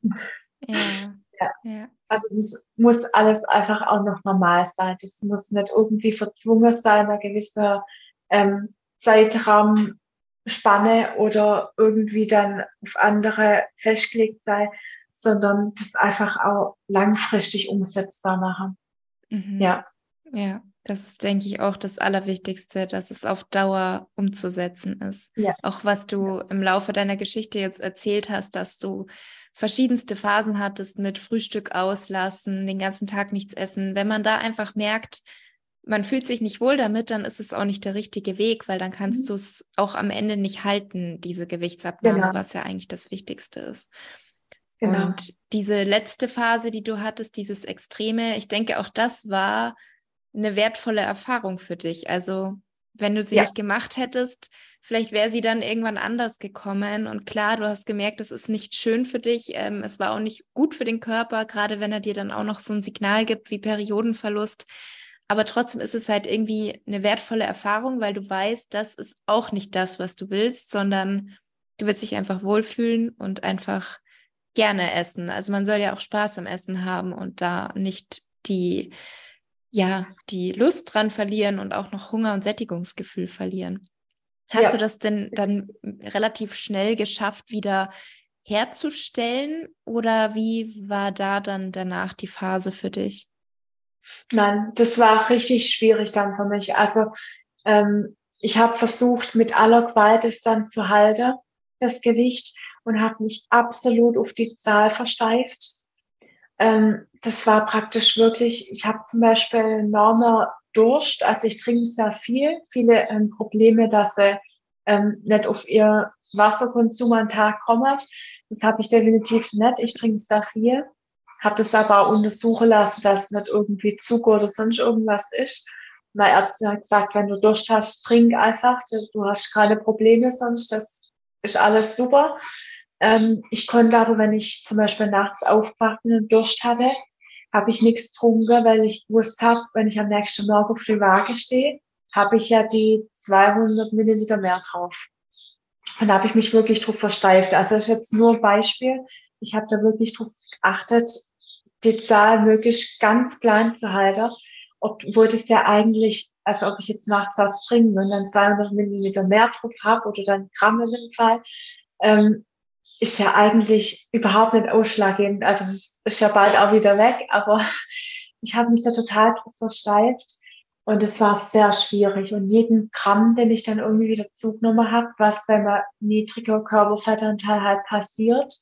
Ja. Ja. ja. Also das muss alles einfach auch noch normal sein. Das muss nicht irgendwie verzwungen sein, eine gewisse ähm, Zeitraum Spanne oder irgendwie dann auf andere festgelegt sein, sondern das einfach auch langfristig umsetzbar machen. Mhm. Ja. Ja, das ist, denke ich, auch das Allerwichtigste, dass es auf Dauer umzusetzen ist. Ja. Auch was du im Laufe deiner Geschichte jetzt erzählt hast, dass du verschiedenste Phasen hattest mit Frühstück auslassen, den ganzen Tag nichts essen. Wenn man da einfach merkt, man fühlt sich nicht wohl damit, dann ist es auch nicht der richtige Weg, weil dann kannst mhm. du es auch am Ende nicht halten, diese Gewichtsabnahme, genau. was ja eigentlich das Wichtigste ist. Genau. Und diese letzte Phase, die du hattest, dieses Extreme, ich denke, auch das war eine wertvolle Erfahrung für dich. Also, wenn du sie ja. nicht gemacht hättest, vielleicht wäre sie dann irgendwann anders gekommen. Und klar, du hast gemerkt, es ist nicht schön für dich. Ähm, es war auch nicht gut für den Körper, gerade wenn er dir dann auch noch so ein Signal gibt wie Periodenverlust. Aber trotzdem ist es halt irgendwie eine wertvolle Erfahrung, weil du weißt, das ist auch nicht das, was du willst, sondern du willst dich einfach wohlfühlen und einfach gerne essen. Also man soll ja auch Spaß am Essen haben und da nicht die, ja, die Lust dran verlieren und auch noch Hunger und Sättigungsgefühl verlieren. Hast ja. du das denn dann relativ schnell geschafft, wieder herzustellen? Oder wie war da dann danach die Phase für dich? Nein, das war richtig schwierig dann für mich. Also ähm, ich habe versucht, mit aller Gewalt es dann zu halten, das Gewicht, und habe mich absolut auf die Zahl versteift. Ähm, das war praktisch wirklich, ich habe zum Beispiel enormer Durst, also ich trinke sehr viel, viele ähm, Probleme, dass sie ähm, nicht auf ihr Wasserkonsum am Tag kommen. Das habe ich definitiv nicht. Ich trinke sehr viel habe das aber auch untersuchen lassen, dass nicht irgendwie Zucker oder sonst irgendwas ist. Meine Ärztin hat gesagt, wenn du Durst hast, trink einfach. Du hast keine Probleme sonst. Das ist alles super. Ähm, ich konnte aber, wenn ich zum Beispiel nachts aufwachen und Durst hatte, habe ich nichts getrunken, weil ich gewusst habe, wenn ich am nächsten Morgen auf die Waage stehe, habe ich ja die 200 Milliliter mehr drauf. Und da habe ich mich wirklich drauf versteift. Also das ist jetzt nur ein Beispiel. Ich habe da wirklich drauf geachtet, die Zahl möglichst ganz klein zu halten, obwohl das ja eigentlich Also ob ich jetzt nachts was trinke und dann 200 Milliliter mehr drauf habe oder dann Gramm in dem Fall, ähm, ist ja eigentlich überhaupt nicht ausschlaggebend. Also das ist ja bald auch wieder weg, aber ich habe mich da total drauf versteift und es war sehr schwierig. Und jeden Gramm, den ich dann irgendwie wieder zugenommen habe, was bei einem niedriger Körperfettanteil halt passiert.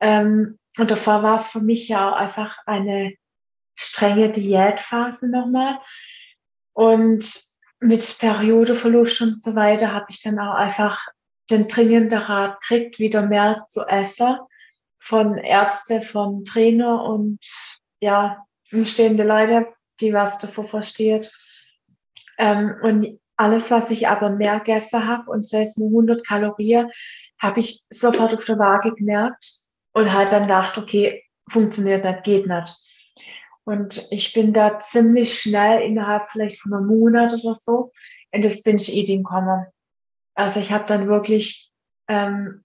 Ähm, und davor war es für mich ja auch einfach eine strenge Diätphase nochmal. Und mit Periodeverlust und so weiter habe ich dann auch einfach den dringenden Rat gekriegt, wieder mehr zu essen von Ärzte, von Trainer und ja, umstehende Leute, die was davor versteht. Ähm, und alles, was ich aber mehr gegessen habe und sei es nur 100 Kalorien, habe ich sofort auf der Waage gemerkt und halt dann gedacht, okay, funktioniert nicht, geht nicht. Und ich bin da ziemlich schnell innerhalb vielleicht von einem Monat oder so in das Binge-Eating gekommen. Also ich habe dann wirklich, ähm,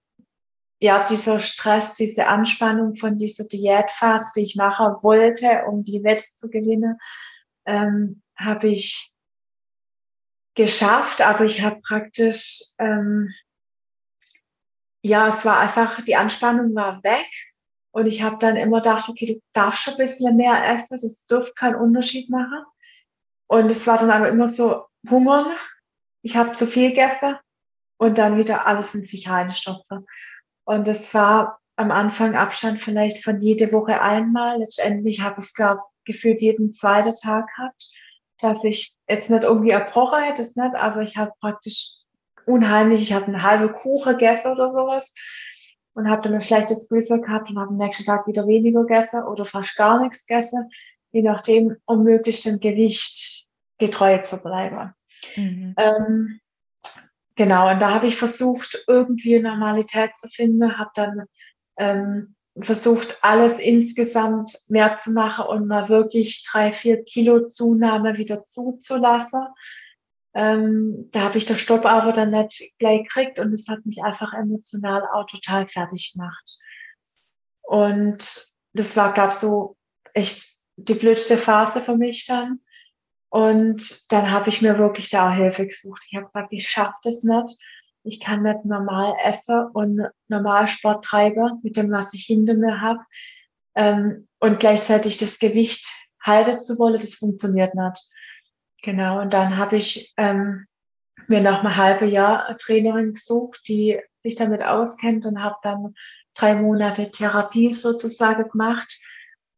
ja, dieser Stress, diese Anspannung von dieser Diätphase, die ich machen wollte, um die Wette zu gewinnen, ähm, habe ich geschafft, aber ich habe praktisch, ähm, ja, es war einfach, die Anspannung war weg und ich habe dann immer gedacht, okay, du darfst schon ein bisschen mehr essen, das dürfte keinen Unterschied machen. Und es war dann aber immer so Hungern, ich habe zu viel gegessen und dann wieder alles in sich reinstopfen. Und es war am Anfang Abstand vielleicht von jede Woche einmal. Letztendlich habe ich es, glaube gefühlt jeden zweiten Tag gehabt dass ich jetzt nicht irgendwie erbrochen hätte, das nicht, aber ich habe praktisch unheimlich, ich habe eine halbe Kuche gegessen oder sowas und habe dann ein schlechtes Gewissen gehabt und habe am nächsten Tag wieder weniger gegessen oder fast gar nichts gegessen, je nachdem, um möglichst dem Gewicht getreu zu bleiben. Mhm. Ähm, genau, und da habe ich versucht, irgendwie Normalität zu finden, habe dann ähm, versucht, alles insgesamt mehr zu machen und mal wirklich drei, vier Kilo Zunahme wieder zuzulassen. Ähm, da habe ich das Stopp aber dann nicht gleich gekriegt und es hat mich einfach emotional auch total fertig gemacht. Und das war, gab so echt die blödste Phase für mich dann. Und dann habe ich mir wirklich da Hilfe gesucht. Ich habe gesagt, ich schaffe das nicht ich kann nicht normal essen und normal Sport treiben mit dem, was ich hinter mir habe. Ähm, und gleichzeitig das Gewicht halten zu wollen, das funktioniert nicht. Genau, und dann habe ich ähm, mir nach einem halben Jahr eine Trainerin gesucht, die sich damit auskennt und habe dann drei Monate Therapie sozusagen gemacht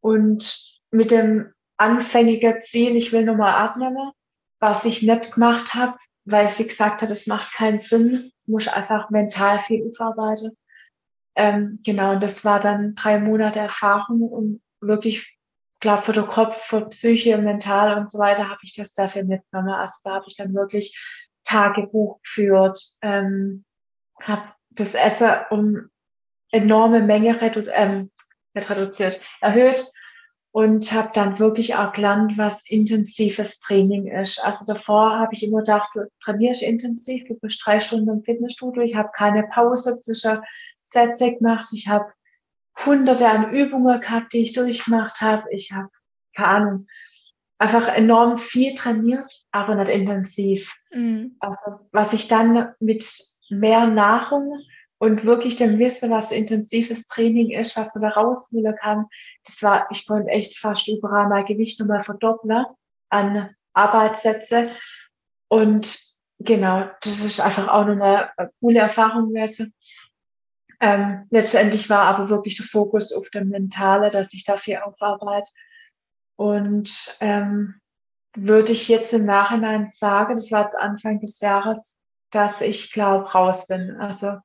und mit dem anfängigen Ziel, ich will nochmal abnehmen, was ich nicht gemacht habe, weil sie gesagt hat, es macht keinen Sinn, muss einfach mental viel aufarbeiten. Ähm, genau, und das war dann drei Monate Erfahrung und wirklich, glaube für den Kopf, für Psyche, mental und so weiter habe ich das sehr viel mitgenommen. Also da habe ich dann wirklich Tagebuch geführt, ähm, habe das Essen um enorme Menge redu ähm, reduziert, erhöht und habe dann wirklich auch gelernt, was intensives Training ist. Also davor habe ich immer gedacht, du trainierst intensiv, du bist drei Stunden im Fitnessstudio, ich habe keine Pause zwischen Sätze gemacht, ich habe hunderte an Übungen gehabt, die ich durchgemacht habe, ich habe, keine Ahnung, einfach enorm viel trainiert, aber nicht intensiv. Mhm. Also was ich dann mit mehr Nahrung und wirklich dann wissen, was intensives Training ist, was man da rausholen kann. Das war, ich konnte echt fast überall mein Gewicht nochmal verdoppeln an Arbeitssätze. Und genau, das ist einfach auch nochmal eine coole Erfahrung gewesen. Ähm, letztendlich war aber wirklich der Fokus auf dem Mentale, dass ich dafür aufarbeite. Und ähm, würde ich jetzt im Nachhinein sagen, das war jetzt Anfang des Jahres, dass ich glaube raus bin. Also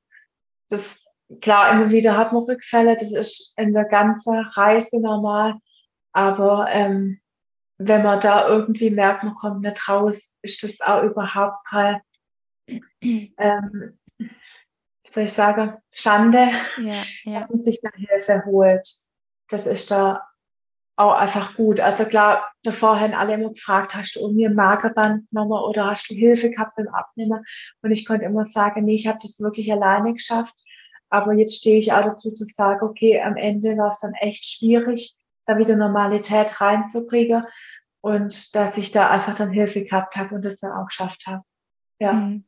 das, klar, immer wieder hat man Rückfälle, das ist in der ganzen Reise normal. Aber ähm, wenn man da irgendwie merkt, man kommt nicht raus, ist das auch überhaupt kein, ähm, wie soll ich sagen, Schande, ja, ja. dass man sich da Hilfe holt. Das ist da auch einfach gut. Also klar, davor haben alle immer gefragt, hast du irgendwie ein Magerband genommen oder hast du Hilfe gehabt beim Abnehmen? Und ich konnte immer sagen, nee, ich habe das wirklich alleine geschafft. Aber jetzt stehe ich auch dazu zu sagen, okay, am Ende war es dann echt schwierig, da wieder Normalität reinzukriegen. und dass ich da einfach dann Hilfe gehabt habe und das dann auch geschafft habe. Ja. Mhm.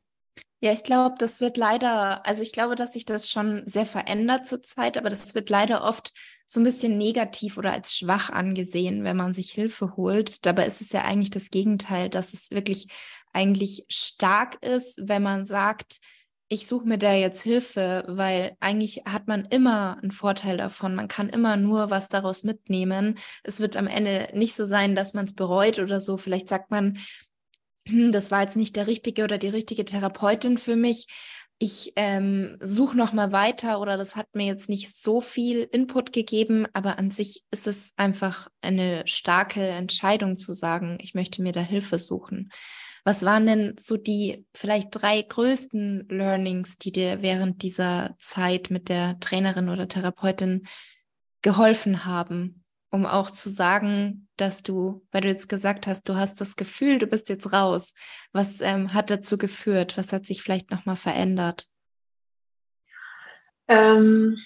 Ja, ich glaube, das wird leider, also ich glaube, dass sich das schon sehr verändert zurzeit, aber das wird leider oft so ein bisschen negativ oder als schwach angesehen, wenn man sich Hilfe holt. Dabei ist es ja eigentlich das Gegenteil, dass es wirklich eigentlich stark ist, wenn man sagt, ich suche mir da jetzt Hilfe, weil eigentlich hat man immer einen Vorteil davon. Man kann immer nur was daraus mitnehmen. Es wird am Ende nicht so sein, dass man es bereut oder so. Vielleicht sagt man, hm, das war jetzt nicht der richtige oder die richtige Therapeutin für mich. Ich ähm, suche noch mal weiter oder das hat mir jetzt nicht so viel Input gegeben, aber an sich ist es einfach eine starke Entscheidung zu sagen, ich möchte mir da Hilfe suchen. Was waren denn so die vielleicht drei größten Learnings, die dir während dieser Zeit mit der Trainerin oder Therapeutin geholfen haben? um auch zu sagen, dass du, weil du jetzt gesagt hast, du hast das Gefühl, du bist jetzt raus. Was ähm, hat dazu geführt? Was hat sich vielleicht nochmal verändert? Ähm,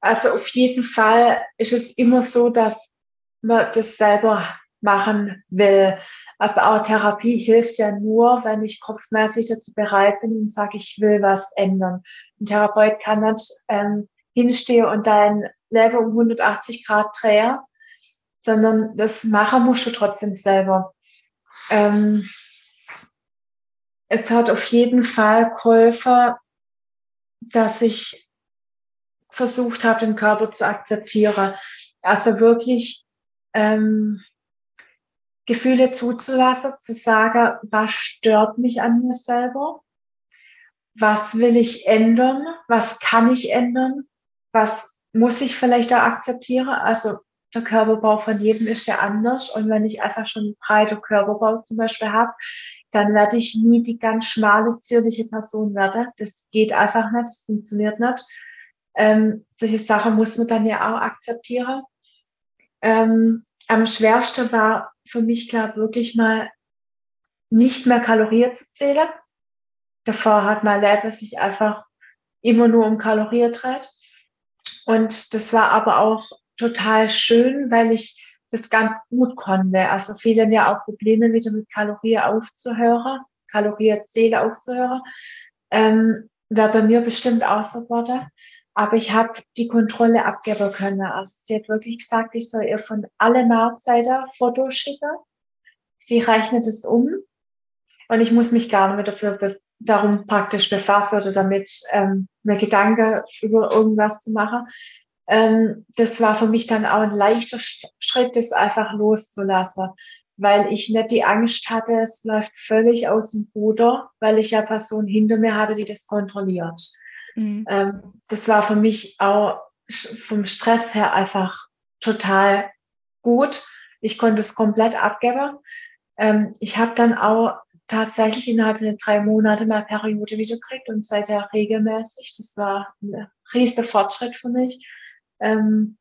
also auf jeden Fall ist es immer so, dass man das selber machen will. Also auch Therapie hilft ja nur, wenn ich kopfmäßig dazu bereit bin und sage, ich will was ändern. Ein Therapeut kann nicht ähm, hinstehen und dein Level um 180 Grad drehe, sondern das machen musst du trotzdem selber. Ähm, es hat auf jeden Fall geholfen, dass ich versucht habe, den Körper zu akzeptieren. Also wirklich ähm, Gefühle zuzulassen, zu sagen, was stört mich an mir selber, was will ich ändern, was kann ich ändern, was muss ich vielleicht da akzeptieren. Also der Körperbau von jedem ist ja anders. Und wenn ich einfach schon einen breiten Körperbau zum Beispiel habe, dann werde ich nie die ganz schmale, zierliche Person werden. Das geht einfach nicht, das funktioniert nicht. Ähm, solche Sachen muss man dann ja auch akzeptieren. Ähm, am schwersten war für mich, klar, wirklich mal nicht mehr Kalorien zu zählen. Davor hat mein Leben sich einfach immer nur um Kalorien dreht. Und das war aber auch total schön, weil ich das ganz gut konnte. Also viele ja auch Probleme wieder mit Kalorien aufzuhören, Kalorienzähle aufzuhören. Ähm, Wäre bei mir bestimmt auch so geworden. Aber ich habe die Kontrolle abgeben können. Also sie hat wirklich gesagt, ich soll ihr von alle Mahlzeiten Fotos schicken. Sie rechnet es um und ich muss mich gar nicht mehr dafür darum praktisch befasse oder damit ähm, mir Gedanken über irgendwas zu machen. Ähm, das war für mich dann auch ein leichter Schritt, das einfach loszulassen, weil ich nicht die Angst hatte, es läuft völlig aus dem Ruder, weil ich ja Person hinter mir hatte, die das kontrolliert. Mhm. Ähm, das war für mich auch vom Stress her einfach total gut. Ich konnte es komplett abgeben. Ähm, ich habe dann auch tatsächlich innerhalb der drei Monate mal Periode wieder gekriegt und seither regelmäßig. Das war ein riesiger Fortschritt für mich. Ähm,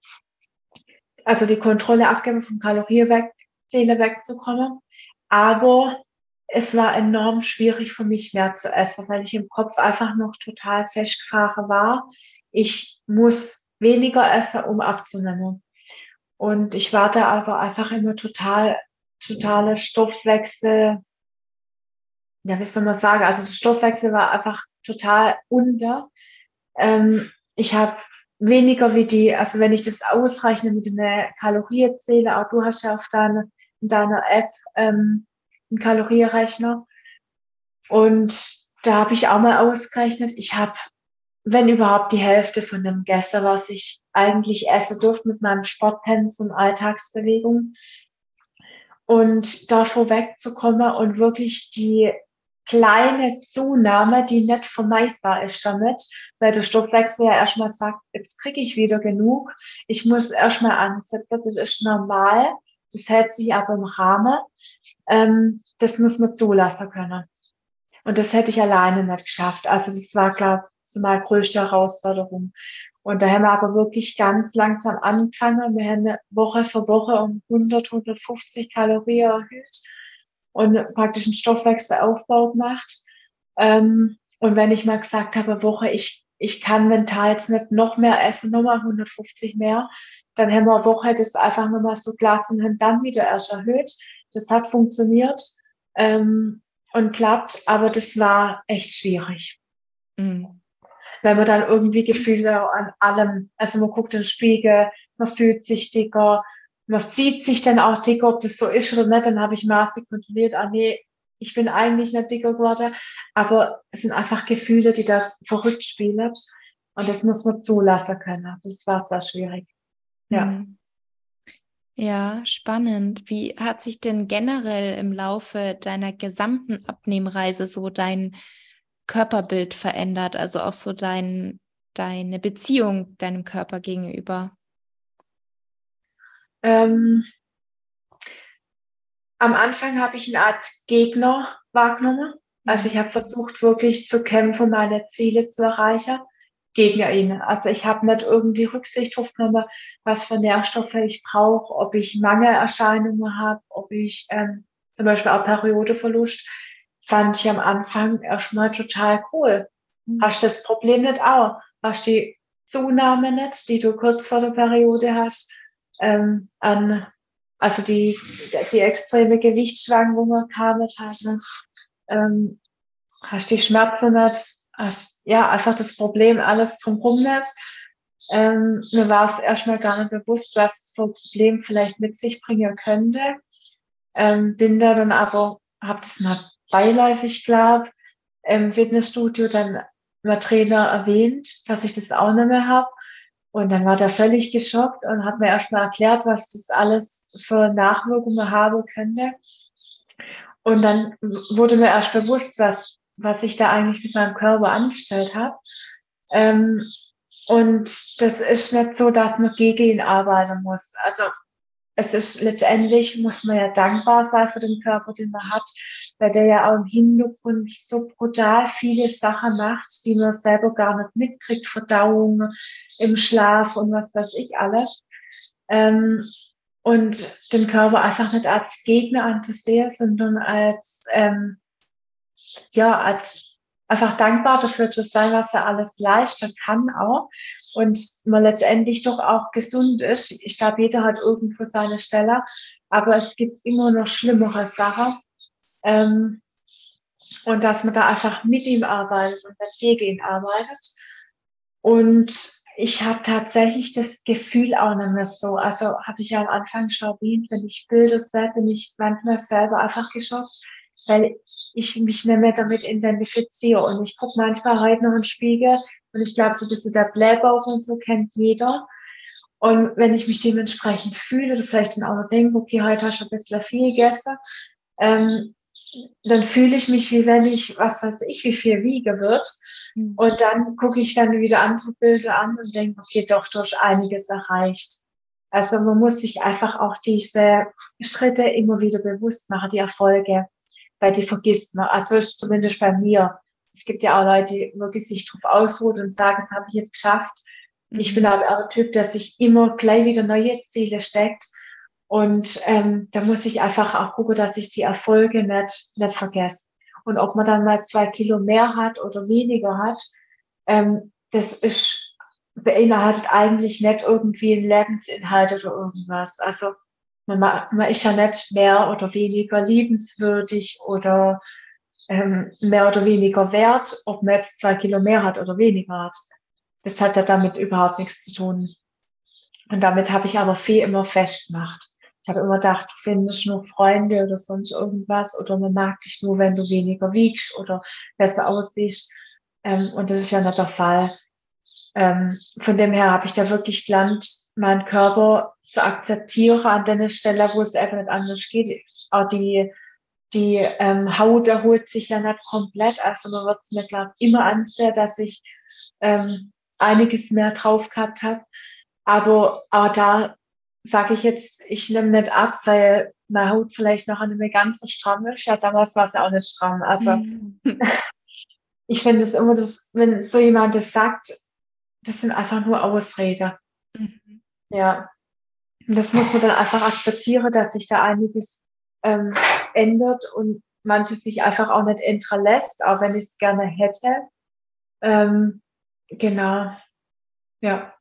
also die Kontrolle abgeben von Kalorien weg, Zähle wegzukommen. Aber es war enorm schwierig für mich mehr zu essen, weil ich im Kopf einfach noch total festgefahren war. Ich muss weniger essen, um abzunehmen. Und ich war da aber einfach immer total, totale Stoffwechsel, ja, wie soll man sagen, also der Stoffwechsel war einfach total unter. Ähm, ich habe weniger wie die, also wenn ich das ausrechne mit einer Kalorienzähler, auch du hast ja auf deiner, in deiner App ähm, einen Kalorierrechner. Und da habe ich auch mal ausgerechnet, ich habe, wenn überhaupt die Hälfte von dem gegessen, was ich eigentlich essen durfte mit meinem Sportpensum, Alltagsbewegung. Und davor wegzukommen und wirklich die kleine Zunahme, die nicht vermeidbar ist damit, weil der Stoffwechsel ja erstmal sagt, jetzt kriege ich wieder genug, ich muss erstmal ansetzen, das ist normal, das hält sich aber im Rahmen, ähm, das muss man zulassen können. Und das hätte ich alleine nicht geschafft. Also das war, glaube ich, so meine größte Herausforderung. Und da haben wir aber wirklich ganz langsam angefangen. Wir haben Woche für Woche um 100, 150 Kalorien erhöht und praktisch einen Stoffwechselaufbau gemacht. Ähm, und wenn ich mal gesagt habe, Woche, ich, ich kann mental jetzt nicht noch mehr essen, nochmal 150 mehr, Dann haben wir eine Woche das einfach nochmal so Glas und haben dann wieder erst erhöht. Das hat funktioniert ähm, und klappt, aber das war echt schwierig. Mhm. Wenn man dann irgendwie Gefühle an allem, also man guckt in den Spiegel, man fühlt sich dicker, man sieht sich dann auch dicker, ob das so ist oder nicht, dann habe ich Maße kontrolliert, ah nee, ich bin eigentlich nicht dicker geworden, aber es sind einfach Gefühle, die da verrückt spielen und das muss man zulassen können. Das war sehr schwierig. Ja. Mhm. Ja, spannend. Wie hat sich denn generell im Laufe deiner gesamten Abnehmreise so dein Körperbild verändert? Also auch so dein, deine Beziehung deinem Körper gegenüber? Ähm, am Anfang habe ich ihn als Gegner wahrgenommen. Also ich habe versucht, wirklich zu kämpfen, meine Ziele zu erreichen gegen ihn. Also ich habe nicht irgendwie Rücksicht drauf genommen, was für Nährstoffe ich brauche, ob ich Mangelerscheinungen habe, ob ich ähm, zum Beispiel auch Periodeverlust, fand ich am Anfang erstmal total cool. Mhm. Hast das Problem nicht auch? Hast die Zunahme nicht, die du kurz vor der Periode hast, ähm, an, also die, die extreme Gewichtsschwankungen kamen halt nicht, ähm, hast die Schmerzen nicht, ja einfach das Problem alles drumherum nicht. Ähm, mir war es erstmal gar nicht bewusst, was so ein Problem vielleicht mit sich bringen könnte. Ähm, bin da dann aber, habe das mal beiläufig, glaube im Fitnessstudio dann mein Trainer erwähnt, dass ich das auch nicht mehr habe. Und dann war der völlig geschockt und hat mir erstmal erklärt, was das alles für Nachwirkungen haben könnte. Und dann wurde mir erst bewusst, was, was ich da eigentlich mit meinem Körper angestellt habe. Ähm, und das ist nicht so, dass man gegen ihn arbeiten muss. Also es ist letztendlich, muss man ja dankbar sein für den Körper, den man hat, weil der ja auch im Hintergrund so brutal viele Sachen macht, die man selber gar nicht mitkriegt, Verdauung im Schlaf und was weiß ich alles. Ähm, und den Körper einfach nicht als Gegner anzusehen, sondern als, ähm, ja, als einfach dankbar dafür zu sein, was er alles leisten kann auch und man letztendlich doch auch gesund ist. Ich glaube, jeder hat irgendwo seine Stelle, aber es gibt immer noch schlimmere Sachen. Ähm, und dass man da einfach mit ihm arbeitet und nicht gegen ihn arbeitet. Und ich habe tatsächlich das Gefühl auch nicht mehr so. Also habe ich ja am Anfang schon erwähnt, wenn ich Bilder sehe, bin ich manchmal selber einfach geschockt, weil ich mich nicht mehr damit identifiziere. Und ich gucke manchmal heute noch in den Spiegel und ich glaube, so ein bisschen der Blähbauch und so kennt jeder. Und wenn ich mich dementsprechend fühle oder vielleicht dann auch noch denke, okay, heute hast du ein bisschen viel gegessen, ähm, dann fühle ich mich, wie wenn ich, was weiß ich, wie viel wiege wird. Mhm. Und dann gucke ich dann wieder andere Bilder an und denke, okay, doch, du hast einiges erreicht. Also man muss sich einfach auch diese Schritte immer wieder bewusst machen, die Erfolge, weil die vergisst man. Also ist zumindest bei mir es gibt ja auch Leute, die wirklich sich drauf ausruhen und sagen, das habe ich jetzt geschafft. Mhm. Ich bin mhm. aber auch ein Typ, der sich immer gleich wieder neue Ziele steckt. Und ähm, da muss ich einfach auch gucken, dass ich die Erfolge nicht, nicht vergesse. Und ob man dann mal zwei Kilo mehr hat oder weniger hat, ähm, das ist, beinhaltet eigentlich nicht irgendwie ein Lebensinhalt oder irgendwas. Also man, man ist ja nicht mehr oder weniger liebenswürdig oder ähm, mehr oder weniger wert, ob man jetzt zwei Kilo mehr hat oder weniger hat. Das hat ja damit überhaupt nichts zu tun. Und damit habe ich aber viel immer festgemacht. Ich habe immer gedacht, du findest nur Freunde oder sonst irgendwas oder man mag dich nur, wenn du weniger wiegst oder besser aussiehst. Ähm, und das ist ja nicht der Fall. Ähm, von dem her habe ich da wirklich gelernt, meinen Körper zu akzeptieren an der Stelle, wo es einfach nicht anders geht. Auch die die ähm, Haut erholt sich ja nicht komplett. Also man wird es mir, glaube immer ansehen, dass ich ähm, einiges mehr drauf gehabt habe. Aber, aber da sage ich jetzt, ich nehme nicht ab, weil meine Haut vielleicht noch nicht mehr ganz so stramm ist. Ja, damals war es ja auch nicht stramm. Also mhm. ich finde es immer, das, wenn so jemand das sagt, das sind einfach nur Ausrede. Mhm. Ja. Und das muss man dann einfach akzeptieren, dass sich da einiges ähm, ändert und manches sich einfach auch nicht lässt, auch wenn ich es gerne hätte. Ähm, genau. Ja.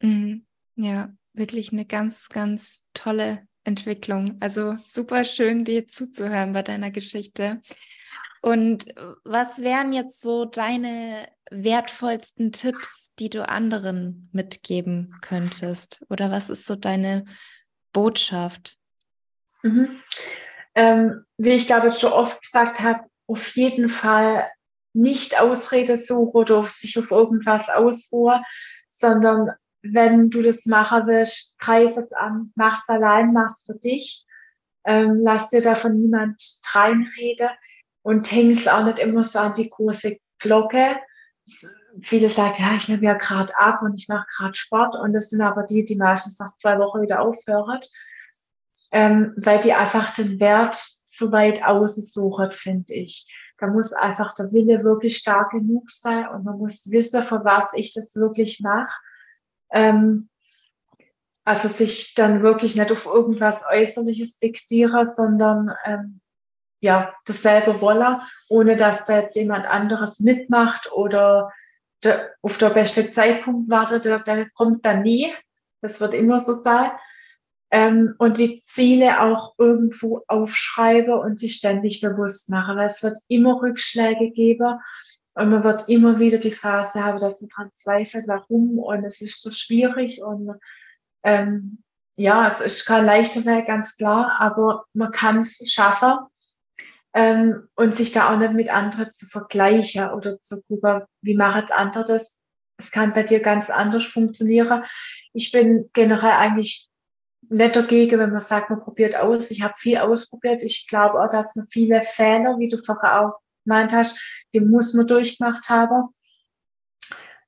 Mhm. Ja, wirklich eine ganz, ganz tolle Entwicklung. Also super schön, dir zuzuhören bei deiner Geschichte. Und was wären jetzt so deine wertvollsten Tipps, die du anderen mitgeben könntest? Oder was ist so deine Botschaft? Mhm. Ähm, wie ich glaube ich schon oft gesagt habe, auf jeden Fall nicht Ausrede suchen oder sich auf irgendwas ausruhen, sondern wenn du das machen willst, greif es an, mach es allein, mach es für dich. Ähm, lass dir davon niemand reinreden und häng es auch nicht immer so an die große Glocke. Viele sagen, ja, ich nehme ja gerade ab und ich mache gerade Sport und das sind aber die, die meistens nach zwei Wochen wieder aufhören, ähm, weil die einfach den Wert zu weit außen suchen, finde ich. Da muss einfach der Wille wirklich stark genug sein und man muss wissen, für was ich das wirklich mache ähm, also sich dann wirklich nicht auf irgendwas Äußerliches fixiere, sondern ähm, ja, dasselbe wolle, ohne dass da jetzt jemand anderes mitmacht oder der, auf der beste Zeitpunkt wartet, der, der kommt dann nie. Das wird immer so sein. Ähm, und die Ziele auch irgendwo aufschreibe und sich ständig bewusst mache, weil es wird immer Rückschläge geben und man wird immer wieder die Phase haben, dass man dran zweifelt, warum und es ist so schwierig und ähm, ja, es ist kein leichter Weg, ganz klar, aber man kann es schaffen ähm, und sich da auch nicht mit anderen zu vergleichen oder zu gucken, wie macht andere das. Es kann bei dir ganz anders funktionieren. Ich bin generell eigentlich nicht dagegen, wenn man sagt, man probiert aus. Ich habe viel ausprobiert. Ich glaube auch, dass man viele Fehler, wie du vorher auch gemeint hast, die muss man durchgemacht haben.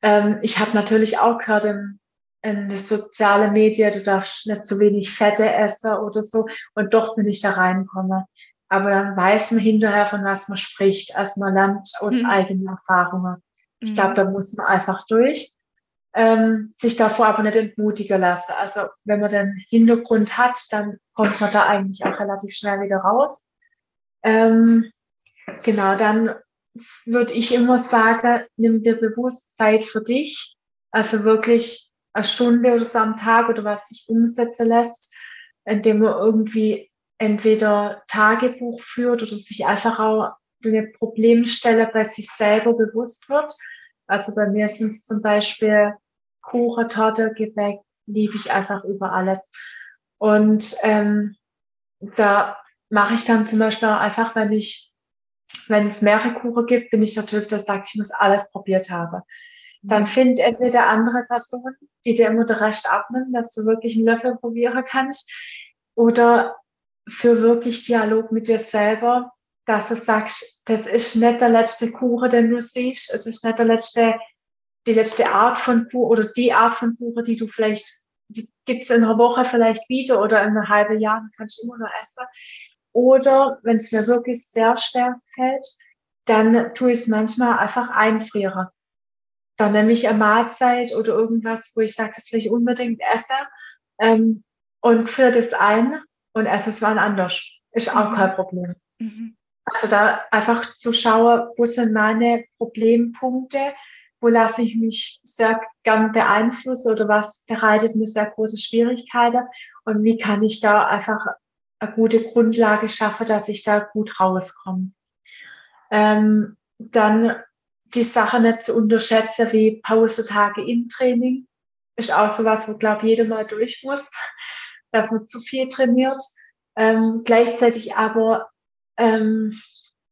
Ähm, ich habe natürlich auch gehört im, in den sozialen Medien, du darfst nicht zu wenig Fette essen oder so und doch bin ich da reinkomme. Aber dann weiß man hinterher, von was man spricht, als man lernt aus mhm. eigenen Erfahrungen. Ich glaube, mhm. da muss man einfach durch. Ähm, sich davor aber nicht entmutigen lassen. Also wenn man den Hintergrund hat, dann kommt man da eigentlich auch relativ schnell wieder raus. Ähm, genau, dann würde ich immer sagen, nimm dir bewusst Zeit für dich. Also wirklich eine Stunde oder so am Tag oder was sich umsetzen lässt, indem man irgendwie entweder Tagebuch führt oder sich einfach auch eine Problemstelle bei sich selber bewusst wird. Also bei mir sind es zum Beispiel Kuchen, Torte, Gebäck, liebe ich einfach über alles. Und ähm, da mache ich dann zum Beispiel auch einfach, wenn ich wenn es mehrere Kuchen gibt, bin ich der Typ, der sagt, ich muss alles probiert haben. Dann mhm. findet entweder andere Person, die dir immer den Rest abnimmt, dass du wirklich einen Löffel probieren kannst. Oder für wirklich Dialog mit dir selber, dass du sagst, das ist nicht der letzte Kuchen, den du siehst. Es ist nicht der letzte, die letzte Art von Kuchen oder die Art von Kuchen, die du vielleicht, die gibt's in einer Woche vielleicht wieder oder in einem halben Jahr, kannst du immer noch essen. Oder wenn es mir wirklich sehr schwer fällt, dann tue ich es manchmal einfach einfrieren. Dann nehme ich eine Mahlzeit oder irgendwas, wo ich sage, das will ich unbedingt essen ähm, und friere das ein und esse es mal anders. Ist auch mhm. kein Problem. Mhm. Also da einfach zu schauen, wo sind meine Problempunkte, wo lasse ich mich sehr gern beeinflussen oder was bereitet mir sehr große Schwierigkeiten und wie kann ich da einfach eine gute Grundlage schaffe, dass ich da gut rauskomme. Ähm, dann die Sache nicht zu unterschätzen wie Pausetage im Training. Ist auch sowas, wo, glaube ich, jeder mal durch muss, dass man zu viel trainiert. Ähm, gleichzeitig aber ähm,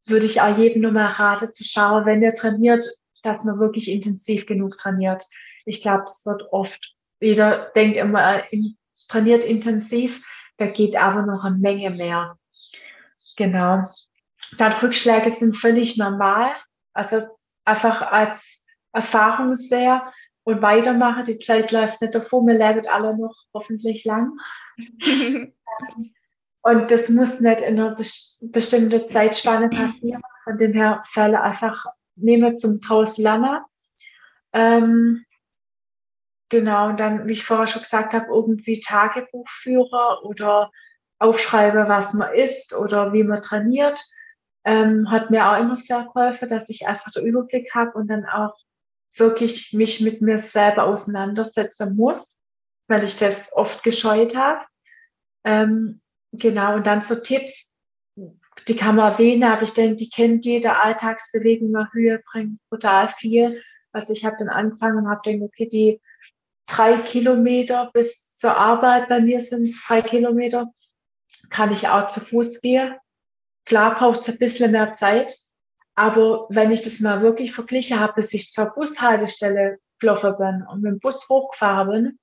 würde ich auch jedem nochmal raten zu schauen, wenn er trainiert, dass man wirklich intensiv genug trainiert. Ich glaube, es wird oft, jeder denkt immer, in, trainiert intensiv, da geht aber noch eine Menge mehr. Genau. Dann Rückschläge sind völlig normal. Also einfach als Erfahrung sehr und weitermachen. Die Zeit läuft nicht davor. Wir leben alle noch hoffentlich lang. und das muss nicht in einer bestimmten Zeitspanne passieren. Von dem her Fälle einfach nehmen zum Taus lernen. Ähm, Genau, und dann, wie ich vorher schon gesagt habe, irgendwie Tagebuchführer oder aufschreibe, was man isst oder wie man trainiert. Ähm, hat mir auch immer sehr geholfen, dass ich einfach den Überblick habe und dann auch wirklich mich mit mir selber auseinandersetzen muss. weil ich das oft gescheut habe. Ähm, genau, und dann so Tipps, die kann man erwähnen, aber ich denke, die kennt jeder Alltagsbewegung nach Höhe, bringt brutal viel. Also ich habe dann angefangen und habe gedacht, okay, die drei Kilometer bis zur Arbeit, bei mir sind es drei Kilometer, kann ich auch zu Fuß gehen. Klar braucht es ein bisschen mehr Zeit, aber wenn ich das mal wirklich verglichen habe, bis ich zur Bushaltestelle gelaufen bin und mit dem Bus hochgefahren bin,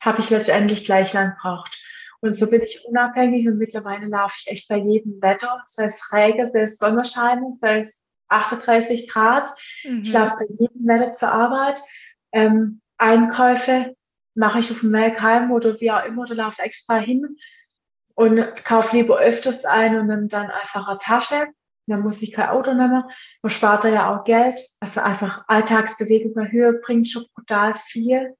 habe ich letztendlich gleich lang gebraucht. Und so bin ich unabhängig und mittlerweile laufe ich echt bei jedem Wetter, sei es Regen, sei es Sonnenschein, sei es 38 Grad. Mhm. Ich laufe bei jedem Wetter zur Arbeit. Ähm, Einkäufe mache ich auf dem Weg heim oder wie auch immer, oder laufe extra hin und kaufe lieber öfters ein und nehme dann einfach eine Tasche. Dann muss ich kein Auto nehmen. Man spart da ja auch Geld. Also einfach Alltagsbewegung bei Höhe bringt schon brutal viel.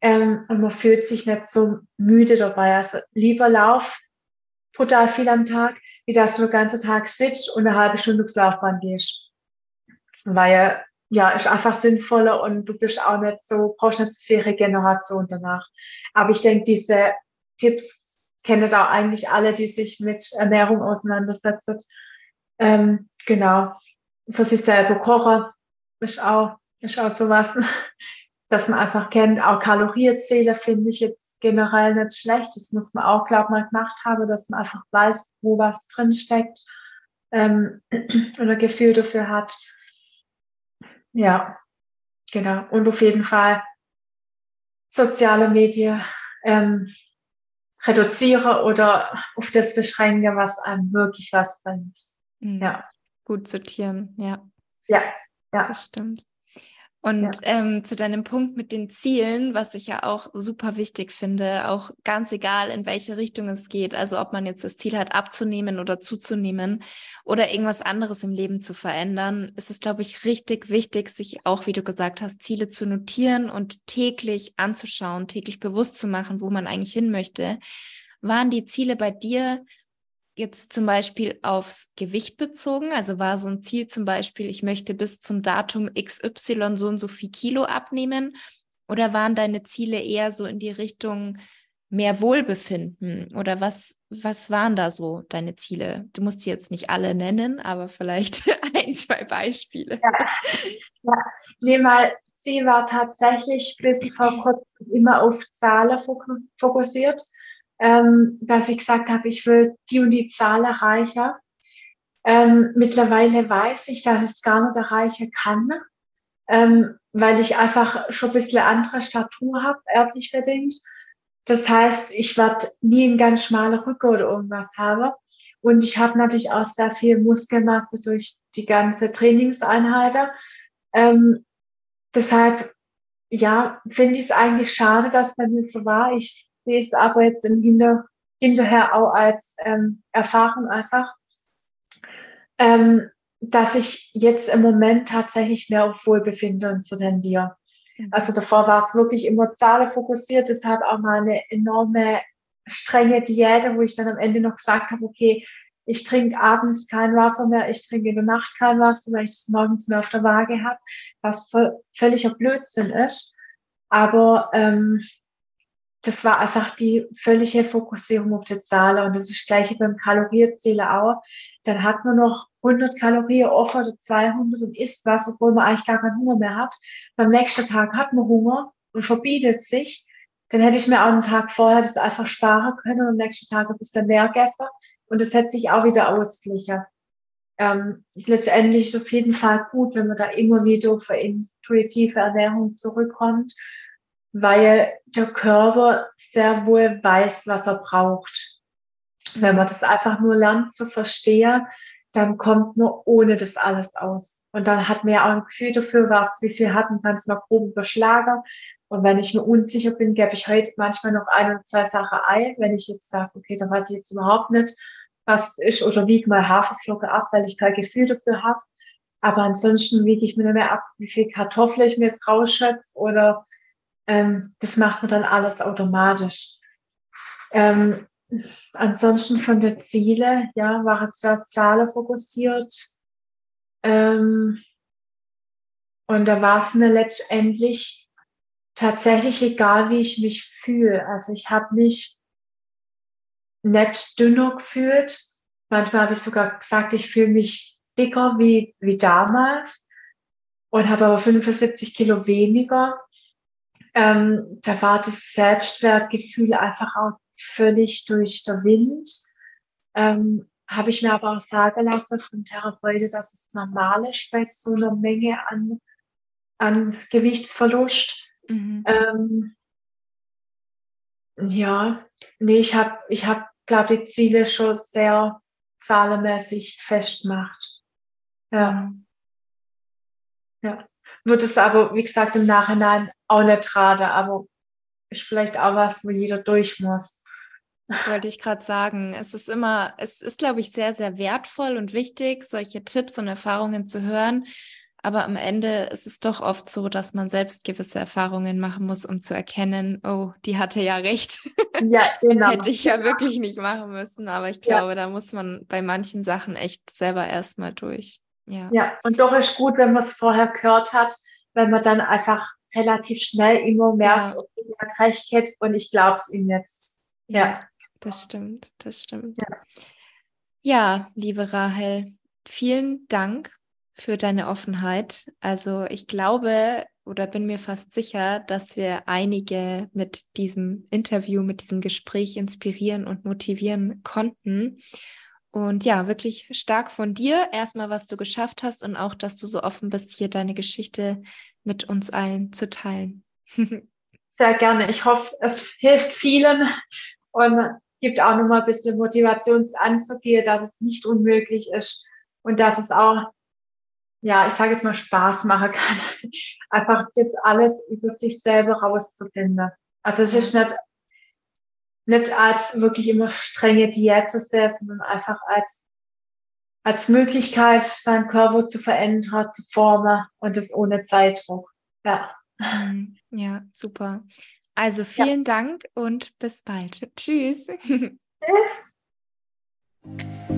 Ähm, und man fühlt sich nicht so müde dabei. Also lieber Lauf brutal viel am Tag, wie dass du den ganzen Tag sitzt und eine halbe Stunde aufs Laufband gehst. Weil ja, ist einfach sinnvoller und du bist auch nicht so, brauchst nicht so viel Regeneration danach. Aber ich denke, diese Tipps kennen da eigentlich alle, die sich mit Ernährung auseinandersetzen. Ähm, genau. Für sich selber kochen ist auch, ist auch sowas, dass man einfach kennt. Auch Kalorienzähler finde ich jetzt generell nicht schlecht. Das muss man auch, glaube ich, mal gemacht haben, dass man einfach weiß, wo was drin steckt ähm, oder Gefühl dafür hat. Ja, genau. Und auf jeden Fall soziale Medien ähm, reduziere oder auf das beschränke, was einem wirklich was bringt. Mhm. Ja. Gut sortieren, ja. Ja, ja. Das stimmt. Und ja. ähm, zu deinem Punkt mit den Zielen, was ich ja auch super wichtig finde, auch ganz egal, in welche Richtung es geht, also ob man jetzt das Ziel hat, abzunehmen oder zuzunehmen oder irgendwas anderes im Leben zu verändern, ist es, glaube ich, richtig wichtig, sich auch, wie du gesagt hast, Ziele zu notieren und täglich anzuschauen, täglich bewusst zu machen, wo man eigentlich hin möchte. Waren die Ziele bei dir jetzt zum Beispiel aufs Gewicht bezogen? Also war so ein Ziel zum Beispiel, ich möchte bis zum Datum XY so und so viel Kilo abnehmen? Oder waren deine Ziele eher so in die Richtung mehr Wohlbefinden? Oder was, was waren da so deine Ziele? Du musst sie jetzt nicht alle nennen, aber vielleicht ein, zwei Beispiele. Ja, ja. Nee, mal Ziel war tatsächlich bis vor kurzem immer auf Zahlen fokussiert ähm, dass ich gesagt habe, ich will die und die Zahl erreichen. Ähm, mittlerweile weiß ich, dass ich es gar nicht erreichen kann, ähm, weil ich einfach schon ein bisschen andere Statur habe, erblich bedingt. Das heißt, ich werde nie einen ganz schmalen Rücken oder irgendwas haben. Und ich habe natürlich auch sehr viel Muskelmasse durch die ganze Trainingseinheit. Ähm, deshalb, ja, finde ich es eigentlich schade, dass bei mir so war. Ich sehe es aber jetzt im Hinter, hinterher auch als ähm, Erfahrung einfach, ähm, dass ich jetzt im Moment tatsächlich mehr auf Wohlbefinden zu tendiere. Mhm. Also davor war es wirklich immer Zahlen fokussiert, deshalb auch mal eine enorme strenge Diät, wo ich dann am Ende noch gesagt habe, okay, ich trinke abends kein Wasser mehr, ich trinke in der Nacht kein Wasser, weil ich das morgens mehr auf der Waage habe, was voll, völliger Blödsinn ist. Aber ähm, das war einfach die völlige Fokussierung auf die Zahl. Und das ist das gleiche beim Kalorienzähler auch. Dann hat man noch 100 Kalorien offen oder 200 und isst was, obwohl man eigentlich gar keinen Hunger mehr hat. Beim nächsten Tag hat man Hunger und verbietet sich. Dann hätte ich mir auch einen Tag vorher das einfach sparen können und am nächsten Tag ein bisschen mehr gegessen. Und das hätte sich auch wieder ausgeglichen. Ähm, letztendlich ist auf jeden Fall gut, wenn man da immer wieder auf intuitive Ernährung zurückkommt weil der Körper sehr wohl weiß, was er braucht. Wenn man das einfach nur lernt zu verstehen, dann kommt nur ohne das alles aus. Und dann hat man ja auch ein Gefühl dafür, was, wie viel hat man, es noch grob überschlagen. Und wenn ich mir unsicher bin, gebe ich heute manchmal noch ein oder zwei Sachen ein. Wenn ich jetzt sage, okay, dann weiß ich jetzt überhaupt nicht, was ist, oder wiege mal Haferflocke ab, weil ich kein Gefühl dafür habe. Aber ansonsten wiege ich mir nicht mehr ab, wie viel Kartoffel ich mir jetzt rausschöpfe oder ähm, das macht man dann alles automatisch. Ähm, ansonsten von der Ziele, ja, war jetzt da Zahlen fokussiert. Ähm, und da war es mir letztendlich tatsächlich egal, wie ich mich fühle. Also ich habe mich nicht dünner gefühlt. Manchmal habe ich sogar gesagt, ich fühle mich dicker wie, wie damals und habe aber 75 Kilo weniger. Ähm, da war das Selbstwertgefühl einfach auch völlig durch der Wind. Ähm, habe ich mir aber auch sagen lassen von Therapeuten, dass es normal ist bei so einer Menge an, an Gewichtsverlust. Mhm. Ähm, ja, nee, ich habe, ich hab, glaube die Ziele schon sehr zahlenmäßig festgemacht. Ja. Mhm. Ja. Wird es aber, wie gesagt, im Nachhinein auch nicht raten, aber ist vielleicht auch was, wo jeder durch muss. Wollte ich gerade sagen. Es ist immer, es ist, glaube ich, sehr, sehr wertvoll und wichtig, solche Tipps und Erfahrungen zu hören. Aber am Ende ist es doch oft so, dass man selbst gewisse Erfahrungen machen muss, um zu erkennen, oh, die hatte ja recht. Ja, genau. Hätte ich ja wirklich nicht machen müssen. Aber ich glaube, ja. da muss man bei manchen Sachen echt selber erstmal durch. Ja. ja, und doch ist gut, wenn man es vorher gehört hat, wenn man dann einfach relativ schnell immer merkt, ja. okay, er hat recht hat und ich glaube es ihm jetzt. Ja. ja, das stimmt, das stimmt. Ja. ja, liebe Rahel, vielen Dank für deine Offenheit. Also ich glaube oder bin mir fast sicher, dass wir einige mit diesem Interview, mit diesem Gespräch inspirieren und motivieren konnten. Und ja, wirklich stark von dir, erstmal, was du geschafft hast und auch, dass du so offen bist, hier deine Geschichte mit uns allen zu teilen. Sehr gerne. Ich hoffe, es hilft vielen und gibt auch nochmal ein bisschen Motivation anzugehen, dass es nicht unmöglich ist und dass es auch, ja, ich sage jetzt mal Spaß machen kann, einfach das alles über sich selber rauszufinden. Also es ist nicht nicht als wirklich immer strenge Diät zu sehen, sondern einfach als, als Möglichkeit, seinen Körper zu verändern, zu formen und das ohne Zeitdruck. Ja. Mhm. Ja, super. Also vielen ja. Dank und bis bald. Tschüss. Tschüss.